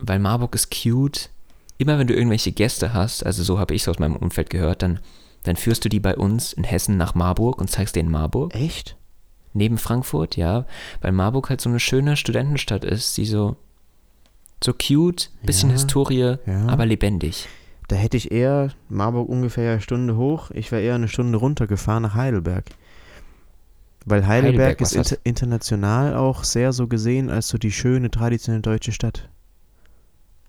Weil Marburg ist cute. Immer wenn du irgendwelche Gäste hast, also so habe ich es aus meinem Umfeld gehört, dann, dann führst du die bei uns in Hessen nach Marburg und zeigst denen Marburg. Echt? Neben Frankfurt, ja. Weil Marburg halt so eine schöne Studentenstadt ist, die so so cute, bisschen ja, Historie, ja. aber lebendig. Da hätte ich eher Marburg ungefähr eine Stunde hoch, ich wäre eher eine Stunde runtergefahren nach Heidelberg. Weil Heidelberg, Heidelberg, ist inter international auch sehr so gesehen als so die schöne, traditionelle deutsche Stadt.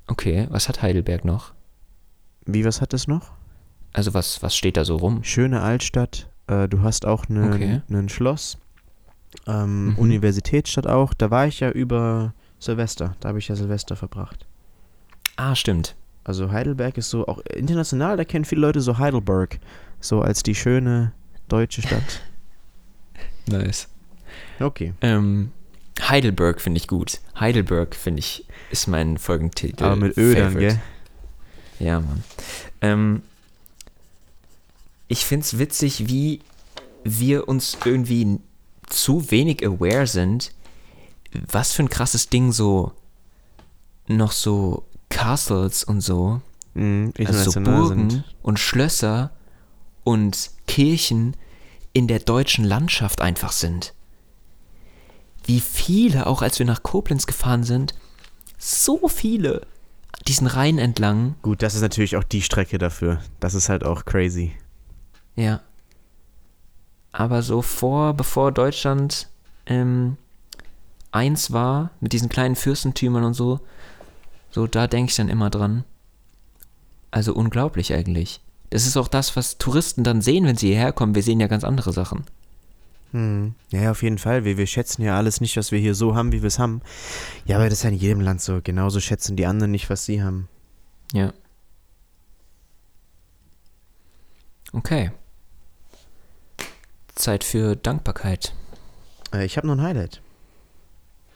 Okay, was hat Heidelberg noch? Wie, was hat es noch? Also was, was steht da so rum? Schöne Altstadt. Äh, du hast auch ein Okay. Schloss. Ähm, Mhm. Universitätsstadt auch. Da war ich ja über Silvester. Da habe ich ja Silvester verbracht. Ah, stimmt. Also Heidelberg ist so, auch international, da kennen viele Leute so Heidelberg. So als die schöne deutsche Stadt. Nice. Okay. Ähm, Heidelberg finde ich gut. Heidelberg finde ich, ist mein Folgentitel. Aber mit Ö dann, gell? Ja, Mann. Ähm, ich finde es witzig, wie wir uns irgendwie zu wenig aware sind, was für ein krasses Ding so noch so Castles und so, Mhm, also so Burgen sind. und Schlösser und Kirchen in der deutschen Landschaft einfach sind. Wie viele, auch als wir nach Koblenz gefahren sind, so viele diesen Rhein entlang Gut, das ist natürlich auch die Strecke dafür. Das ist halt auch crazy. Ja. Aber so vor, bevor Deutschland ähm, eins war, mit diesen kleinen Fürstentümern und so, so da denke ich dann immer dran. Also unglaublich eigentlich. Das ist auch das, was Touristen dann sehen, wenn sie hierher kommen. Wir sehen ja ganz andere Sachen. Hm. Ja, auf jeden Fall. Wir, wir schätzen ja alles nicht, was wir hier so haben, wie wir es haben. Ja, aber das ist ja in jedem Land so. Genauso schätzen die anderen nicht, was sie haben. Ja. Okay. Zeit für Dankbarkeit. Äh, ich habe noch ein Highlight.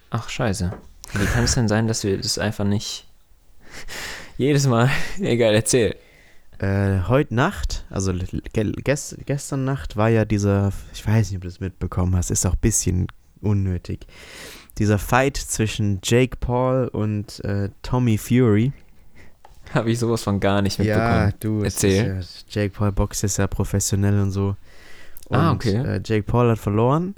Ach, scheiße. Wie kann es denn sein, dass wir das einfach nicht jedes Mal, egal, erzähl. Äh, heute Nacht, also gest gestern Nacht war ja dieser, ich weiß nicht, ob du das mitbekommen hast, ist auch ein bisschen unnötig. Dieser Fight zwischen Jake Paul und äh, Tommy Fury. Habe ich sowas von gar nicht Ja, mitbekommen. du, es Erzähl. Ist ja, Jake Paul boxt ist ja professionell und so. Und, Ah, okay. Äh, Jake Paul hat verloren.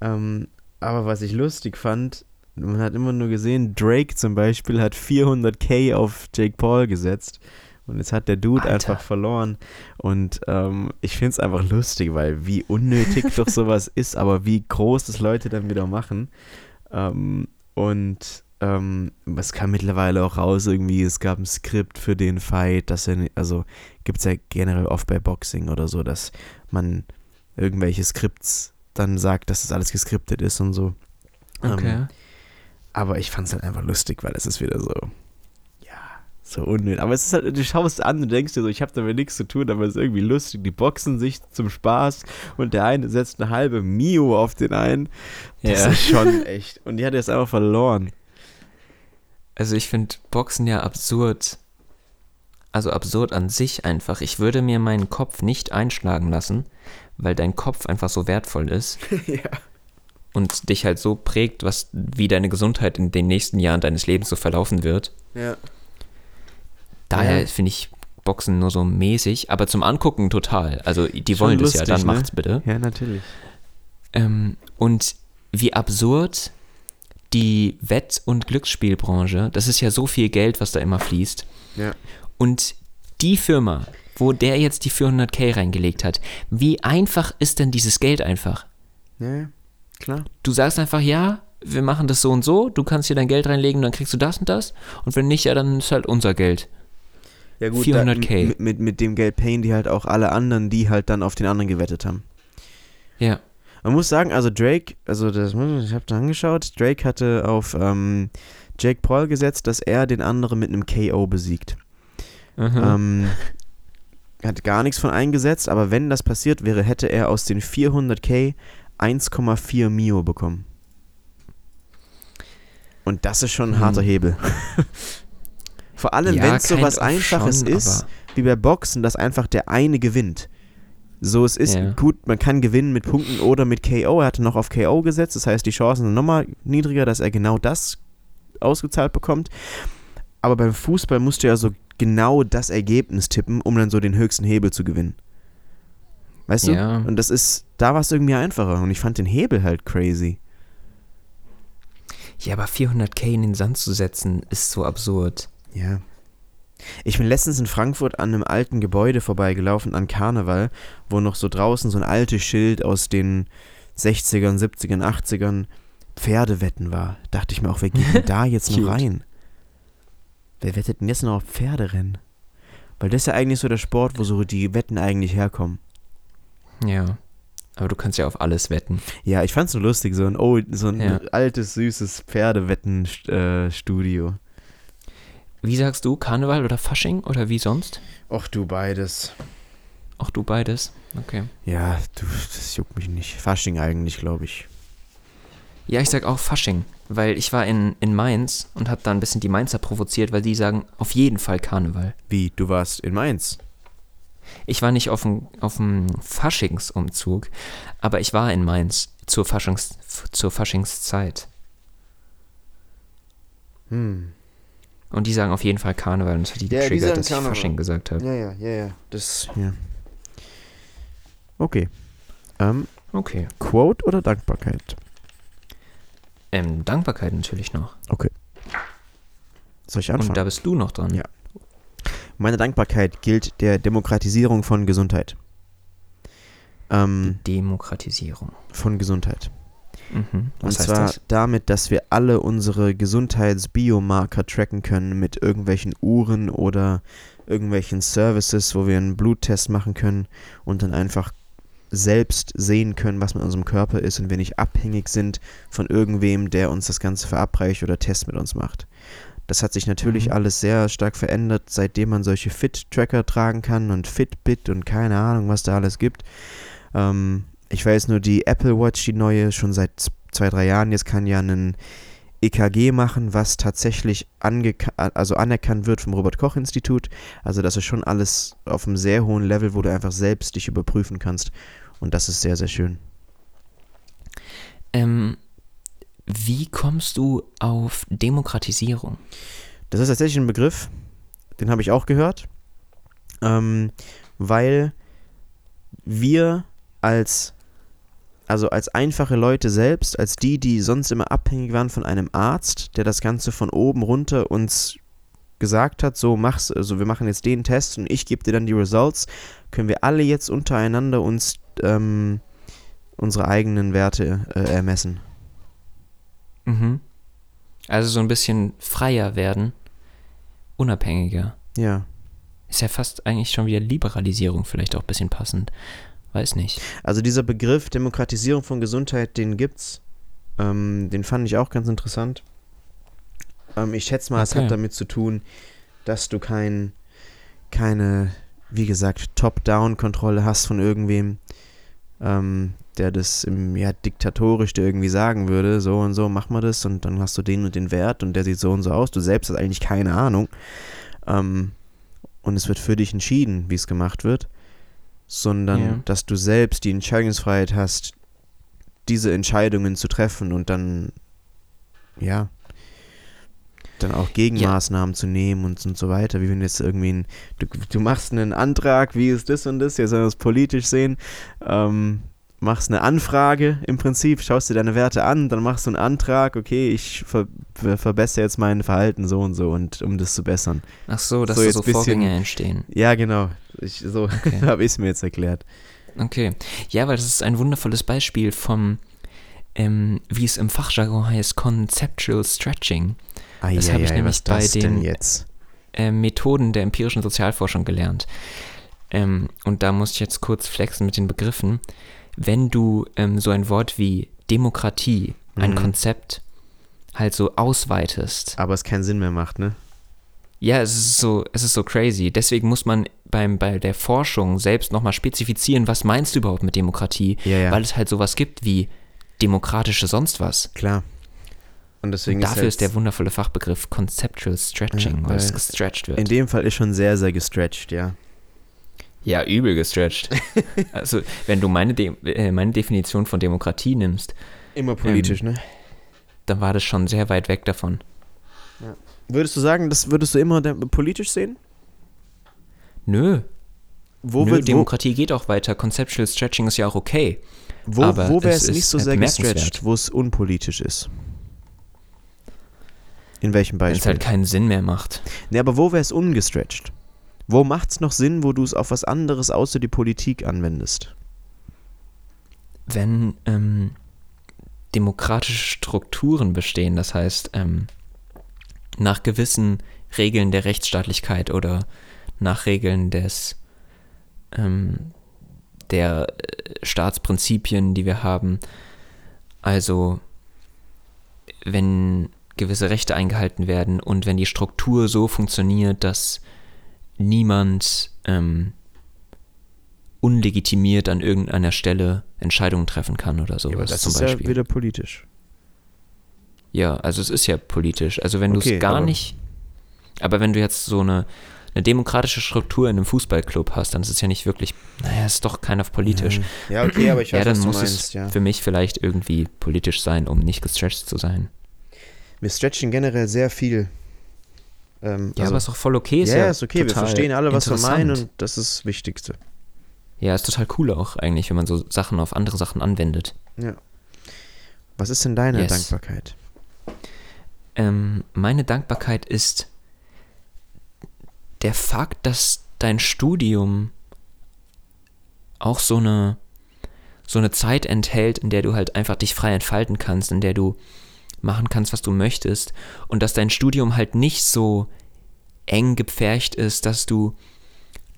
Ähm, aber was ich lustig fand, man hat immer nur gesehen, Drake zum Beispiel hat 400k auf Jake Paul gesetzt. Und jetzt hat der Dude Alter. einfach verloren. Und ähm, ich finde es einfach lustig, weil wie unnötig doch sowas ist, aber wie groß das Leute dann wieder machen. Ähm, und ähm, es kam mittlerweile auch raus, irgendwie, es gab ein Skript für den Fight, dass er, also gibt es ja generell oft bei Boxing oder so, dass man irgendwelche Skripts dann sagt, dass das alles geskriptet ist und so. Okay. Ähm, aber ich fand es halt einfach lustig, weil es ist wieder so, ja, so unnötig. Aber es ist halt, du schaust an und denkst dir so, ich habe damit nichts zu tun, aber es ist irgendwie lustig. Die boxen sich zum Spaß und der eine setzt eine halbe Mio auf den einen. Das Ja. ist schon echt. Und die hat jetzt einfach verloren. Also ich finde Boxen ja absurd. Also absurd an sich einfach. Ich würde mir meinen Kopf nicht einschlagen lassen, weil dein Kopf einfach so wertvoll ist ja. und dich halt so prägt, was wie deine Gesundheit in den nächsten Jahren deines Lebens so verlaufen wird. Ja. Daher Ja. finde ich Boxen nur so mäßig, aber zum Angucken total. Also die Schon wollen das ja, lustig, dann ne? macht's bitte. Ja, natürlich. Ähm, und wie absurd die Wett- und Glücksspielbranche, das ist ja so viel Geld, was da immer fließt. Ja. Und die Firma, wo der jetzt die 400k reingelegt hat, wie einfach ist denn dieses Geld einfach? Ja, klar. Du sagst einfach, ja, wir machen das so und so, du kannst hier dein Geld reinlegen, dann kriegst du das und das. Und wenn nicht, ja, dann ist halt unser Geld. Ja, 400K. Da, mit, mit, mit dem Geld payen die halt auch alle anderen, die halt dann auf den anderen gewettet haben. Ja. Man muss sagen, also Drake, also das, ich habe da angeschaut, Drake hatte auf ähm, Jake Paul gesetzt, dass er den anderen mit einem KO besiegt. Mhm. Ähm, hat gar nichts von eingesetzt, aber wenn das passiert wäre, hätte er aus den 400k 1,4 Mio bekommen. Und das ist schon ein Hm. harter Hebel. Vor allem, Ja, wenn es so was Einfaches schon, ist, wie bei Boxen, dass einfach der eine gewinnt. So, es ist Ja. gut, man kann gewinnen mit Punkten oder mit KO. Er hatte noch auf KO gesetzt, das heißt, die Chancen sind nochmal niedriger, dass er genau das ausgezahlt bekommt. Aber beim Fußball musst du ja so genau das Ergebnis tippen, um dann so den höchsten Hebel zu gewinnen. Weißt du? Ja. Und das ist, da war es irgendwie einfacher. Und ich fand den Hebel halt crazy. Ja, aber 400k in den Sand zu setzen, ist so absurd. Ja. Ich bin letztens in Frankfurt an einem alten Gebäude vorbeigelaufen, an Karneval, wo noch so draußen so ein altes Schild aus den 60ern, 70ern, 80ern Pferdewetten war, dachte ich mir auch, wer geht denn da jetzt noch rein? Wer wettet denn jetzt noch auf Pferderennen? Weil das ist ja eigentlich so der Sport, wo so die Wetten eigentlich herkommen. Ja. Aber du kannst ja auf alles wetten. Ja, ich fand's nur lustig, so ein, oh, so ein Ja. altes, süßes Pferdewetten-Studio. Wie sagst du, Karneval oder Fasching oder wie sonst? Och, du beides. Auch du beides? Okay. Ja, du, das juckt mich nicht. Fasching eigentlich, glaube ich. Ja, ich sag auch Fasching, weil ich war in, in Mainz und hab da ein bisschen die Mainzer provoziert, weil die sagen auf jeden Fall Karneval. Wie, du warst in Mainz? Ich war nicht auf dem, auf dem Faschingsumzug, aber ich war in Mainz zur, Faschings, zur Faschingszeit. Hm. Und die sagen auf jeden Fall Karneval und das hat die Ja, die getriggert, sagen dass Karneval. ich Fasching gesagt habe. Ja, ja, ja, ja. Das, ja. Okay. Ähm, Okay. Quote oder Dankbarkeit? Ähm, Dankbarkeit natürlich noch. Soll ich anfangen? Und da bist du noch dran. Ja. Meine Dankbarkeit gilt der Demokratisierung von Gesundheit. Ähm, Demokratisierung. von Gesundheit. Mhm. Und zwar das? damit, dass wir alle unsere Gesundheitsbiomarker tracken können mit irgendwelchen Uhren oder irgendwelchen Services, wo wir einen Bluttest machen können und dann einfach selbst sehen können, was mit unserem Körper ist und wir nicht abhängig sind von irgendwem, der uns das Ganze verabreicht oder Tests mit uns macht. Das hat sich natürlich Mhm. alles sehr stark verändert, seitdem man solche Fit-Tracker tragen kann und Fitbit und keine Ahnung, was da alles gibt. Ähm, ich weiß nur, die Apple Watch, die neue, schon seit zwei, drei Jahren jetzt kann ja einen EKG machen, was tatsächlich also anerkannt wird vom Robert-Koch-Institut. Also das ist schon alles auf einem sehr hohen Level, wo du einfach selbst dich überprüfen kannst. Und das ist sehr, sehr schön. Ähm, wie kommst du auf Demokratisierung? Das ist tatsächlich ein Begriff, den habe ich auch gehört, ähm, weil wir als, also als einfache Leute selbst, als die, die sonst immer abhängig waren von einem Arzt, der das Ganze von oben runter uns gesagt hat, so mach's, also wir machen jetzt den Test und ich gebe dir dann die Results, können wir alle jetzt untereinander uns ähm, unsere eigenen Werte äh, ermessen. Mhm. Also so ein bisschen freier werden, unabhängiger. Ja. Ist ja fast eigentlich schon wieder Liberalisierung vielleicht auch ein bisschen passend. Weiß nicht. Also dieser Begriff Demokratisierung von Gesundheit, den gibt's. Ähm, den fand ich auch ganz interessant. Ähm, ich schätze mal, es Okay. hat damit zu tun, dass du kein, keine, wie gesagt, Top-Down-Kontrolle hast von irgendwem, ähm, der das im, ja, diktatorisch dir irgendwie sagen würde, so und so mach mal das und dann hast du den und den Wert und der sieht so und so aus. Du selbst hast eigentlich keine Ahnung. Ähm, und es wird für dich entschieden, wie es gemacht wird sondern Ja. dass du selbst die Entscheidungsfreiheit hast, diese Entscheidungen zu treffen und dann, ja, dann auch Gegenmaßnahmen zu nehmen und, und so weiter. Wie wenn jetzt irgendwie ein, du, du machst einen Antrag, wie ist das und das, jetzt sollen wir es politisch sehen, ähm, machst eine Anfrage im Prinzip, schaust dir deine Werte an, dann machst du einen Antrag, okay, ich ver ver verbessere jetzt mein Verhalten so und so und um das zu bessern. Ach so, dass So, so, jetzt so bisschen- Vorgänge entstehen. Ja, genau. Ich, so Okay. habe ich es mir jetzt erklärt. Okay. Ja, weil das ist ein wundervolles Beispiel vom, ähm, wie es im Fachjargon heißt, Conceptual Stretching. Das habe ich nämlich bei den- äh, Methoden der empirischen Sozialforschung gelernt. Ähm, und da muss ich jetzt kurz flexen mit den Begriffen. Wenn du ähm, so ein Wort wie Demokratie, ein Mhm. Konzept, halt so ausweitest, Aber es keinen Sinn mehr macht, ne? ja, es ist so, es ist so crazy. Deswegen muss man beim, bei der Forschung selbst nochmal spezifizieren, was meinst du überhaupt mit Demokratie? Ja, ja. Weil es halt sowas gibt wie demokratische sonst was. Klar. Und deswegen Dafür ist, ist der wundervolle Fachbegriff Conceptual Stretching, Ja, weil es gestretched wird. in dem Fall ist schon sehr, sehr gestretched, ja. Ja, übel gestretched. also, wenn du meine, De äh, meine Definition von Demokratie nimmst, Immer politisch, ne? dann war das schon sehr weit weg davon. Würdest du sagen, das würdest du immer politisch sehen? Nö, Wo, nö wird, wo, Demokratie geht auch weiter. Conceptual Stretching ist ja auch okay. wo, aber wo wäre es nicht so sehr gestretched, wo es unpolitisch ist? In welchem Wenn es Beispiel? halt keinen Sinn mehr macht. Ne, aber wo wäre es ungestretched? Wo macht es noch Sinn, wo du es auf was anderes außer die Politik anwendest? wenn ähm, demokratische Strukturen bestehen, das heißt ähm, nach gewissen Regeln der Rechtsstaatlichkeit oder nach Regeln des ähm, der äh, Staatsprinzipien, die wir haben. Also wenn gewisse Rechte eingehalten werden und wenn die Struktur so funktioniert, dass niemand ähm, unlegitimiert an irgendeiner Stelle Entscheidungen treffen kann oder sowas Ja, aber das zum ist Beispiel. ja wieder politisch. Ja, also es ist ja politisch. Also wenn du Okay, es gar aber- nicht, aber wenn du jetzt so eine, eine demokratische Struktur in einem Fußballclub hast, dann ist es ja nicht wirklich, naja, ist doch keiner politisch. Ja, okay, aber ich weiß, ja, dann was du muss meinst, es ja. für mich vielleicht irgendwie politisch sein, um nicht gestretched zu sein. Wir stretchen generell sehr viel. Ähm, Ja, also- aber ist doch voll okay. ja, ja ist okay, wir verstehen alle, was wir meinen und das ist das Wichtigste. Ja, ist total cool auch eigentlich, wenn man so Sachen auf andere Sachen anwendet. Ja. Was ist denn deine Yes. Dankbarkeit? Ähm, meine Dankbarkeit ist der Fakt, dass dein Studium auch so eine, so eine Zeit enthält, in der du halt einfach dich frei entfalten kannst, in der du machen kannst, was du möchtest und dass dein Studium halt nicht so eng gepfercht ist, dass du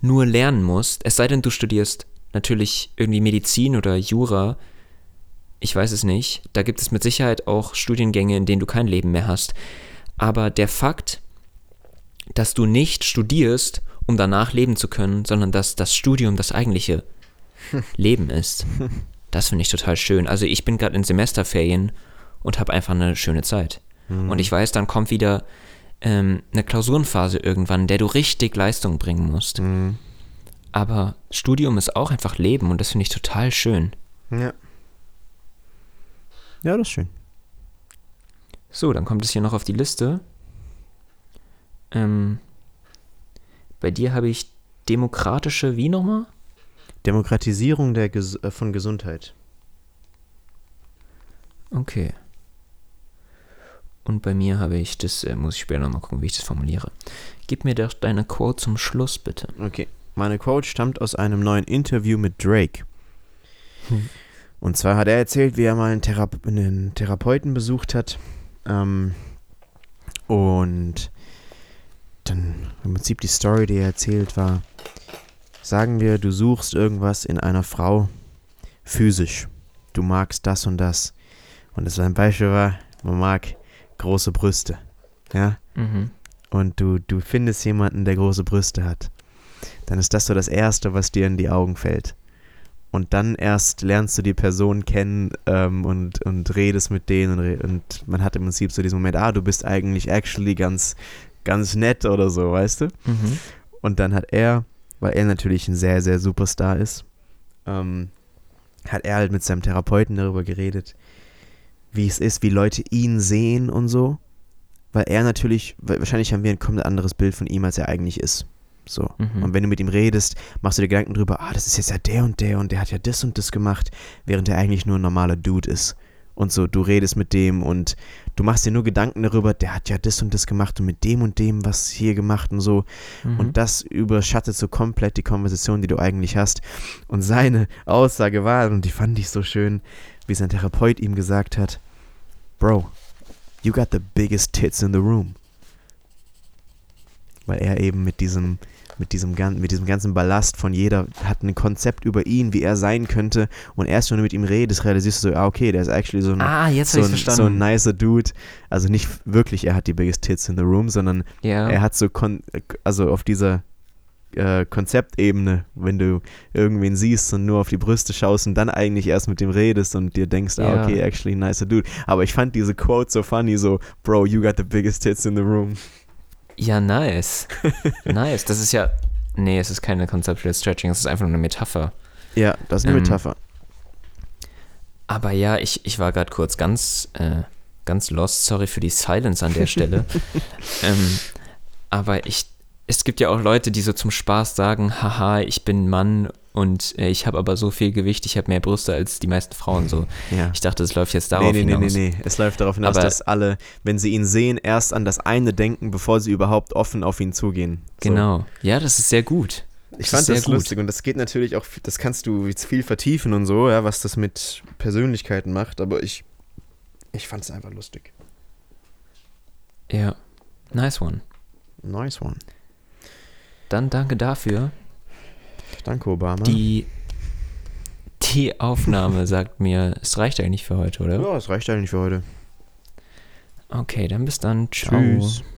nur lernen musst, es sei denn, du studierst natürlich irgendwie Medizin oder Jura, ich weiß es nicht. Da gibt es mit Sicherheit auch Studiengänge, in denen du kein Leben mehr hast. Aber der Fakt, dass du nicht studierst, um danach leben zu können, sondern dass das Studium das eigentliche Leben ist, das finde ich total schön. Also ich bin gerade in Semesterferien und habe einfach eine schöne Zeit. Und ich weiß, dann kommt wieder ähm, eine Klausurenphase irgendwann, in der du richtig Leistung bringen musst. Mhm. Aber Studium ist auch einfach Leben und das finde ich total schön. Ja. Ja, das ist schön. So, dann kommt es hier noch auf die Liste. Ähm, bei dir habe ich demokratische, wie nochmal? Demokratisierung der Ges äh, von Gesundheit. Okay. Und bei mir habe ich, das äh, muss ich später nochmal gucken, wie ich das formuliere. Gib mir doch deine Quote zum Schluss, bitte. Okay. Meine Quote stammt aus einem neuen Interview mit Drake. Hm. Und zwar hat er erzählt, wie er mal einen, Thera einen Therapeuten besucht hat. Ähm, und dann im Prinzip die Story, die er erzählt, war, sagen wir, du suchst irgendwas in einer Frau physisch. Du magst das und das. Und das ein Beispiel war, man mag große Brüste. Ja? Mhm. und du, du findest jemanden, der große Brüste hat, dann ist das so das Erste, was dir in die Augen fällt. Und dann erst lernst du die Person kennen ähm, und, und redest mit denen und, und man hat im Prinzip so diesen Moment, ah, du bist eigentlich actually ganz, ganz nett oder so, weißt du? Mhm. Und dann hat er, weil er natürlich ein sehr, sehr Superstar ist, ähm, hat er halt mit seinem Therapeuten darüber geredet, wie es ist, wie Leute ihn sehen und so. Weil er natürlich, wahrscheinlich haben wir ein komplett anderes Bild von ihm, als er eigentlich ist. So. Mhm. Und wenn du mit ihm redest, machst du dir Gedanken drüber, ah, das ist jetzt ja der und der und der hat ja das und das gemacht, während er eigentlich nur ein normaler Dude ist. Und so, du redest mit dem und du machst dir nur Gedanken darüber, der hat ja das und das gemacht und mit dem und dem was hier gemacht und so. Mhm. Und das überschattet so komplett die Konversation, die du eigentlich hast. Und seine Aussage war, und die fand ich so schön, wie sein Therapeut ihm gesagt hat, Bro, you got the biggest tits in the room. Weil er eben mit diesem, mit diesem, mit diesem ganzen Ballast von jeder hat ein Konzept über ihn, wie er sein könnte. Und erst wenn du mit ihm redest, realisierst du so, ah, okay, der ist actually so ein, ah, so ein, so ein nicer Dude. Also nicht wirklich, er hat die biggest tits in the room, sondern ja. er hat so, kon also auf dieser äh, Konzeptebene, wenn du irgendwen siehst und nur auf die Brüste schaust und dann eigentlich erst mit dem redest und dir denkst, ah, okay, actually nicer dude. Aber ich fand diese Quote so funny, so, Bro, you got the biggest tits in the room. ja, nice. nice. Das ist ja. Nee, es ist keine Conceptual Stretching, es ist einfach nur eine Metapher. Ja, das ist eine Ähm, Metapher. Aber ja, ich, ich war gerade kurz ganz, äh, ganz lost. Sorry für die Silence an der Stelle. ähm, aber ich, es gibt ja auch Leute, die so zum Spaß sagen, haha, ich bin Mann und äh, ich habe aber so viel Gewicht, ich habe mehr Brüste als die meisten Frauen. So, Ja. ich dachte, es läuft jetzt Nee, darauf nee, nee, nee, hinaus. nee. Es läuft darauf hinaus, Aber- dass alle, wenn sie ihn sehen, erst an das eine denken, bevor sie überhaupt offen auf ihn zugehen. So. Genau. Ja, das ist sehr gut. Ich Das fand das gut. lustig und das geht natürlich auch, das kannst du jetzt viel vertiefen und so, ja, was das mit Persönlichkeiten macht, aber ich, ich fand es einfach lustig. Ja. Nice one. Nice one. Dann danke dafür. Danke, Obama. Die, die Aufnahme sagt mir, es reicht eigentlich für heute, oder? ja, das reicht eigentlich für heute. Okay, dann bis dann. Ciao. Tschüss.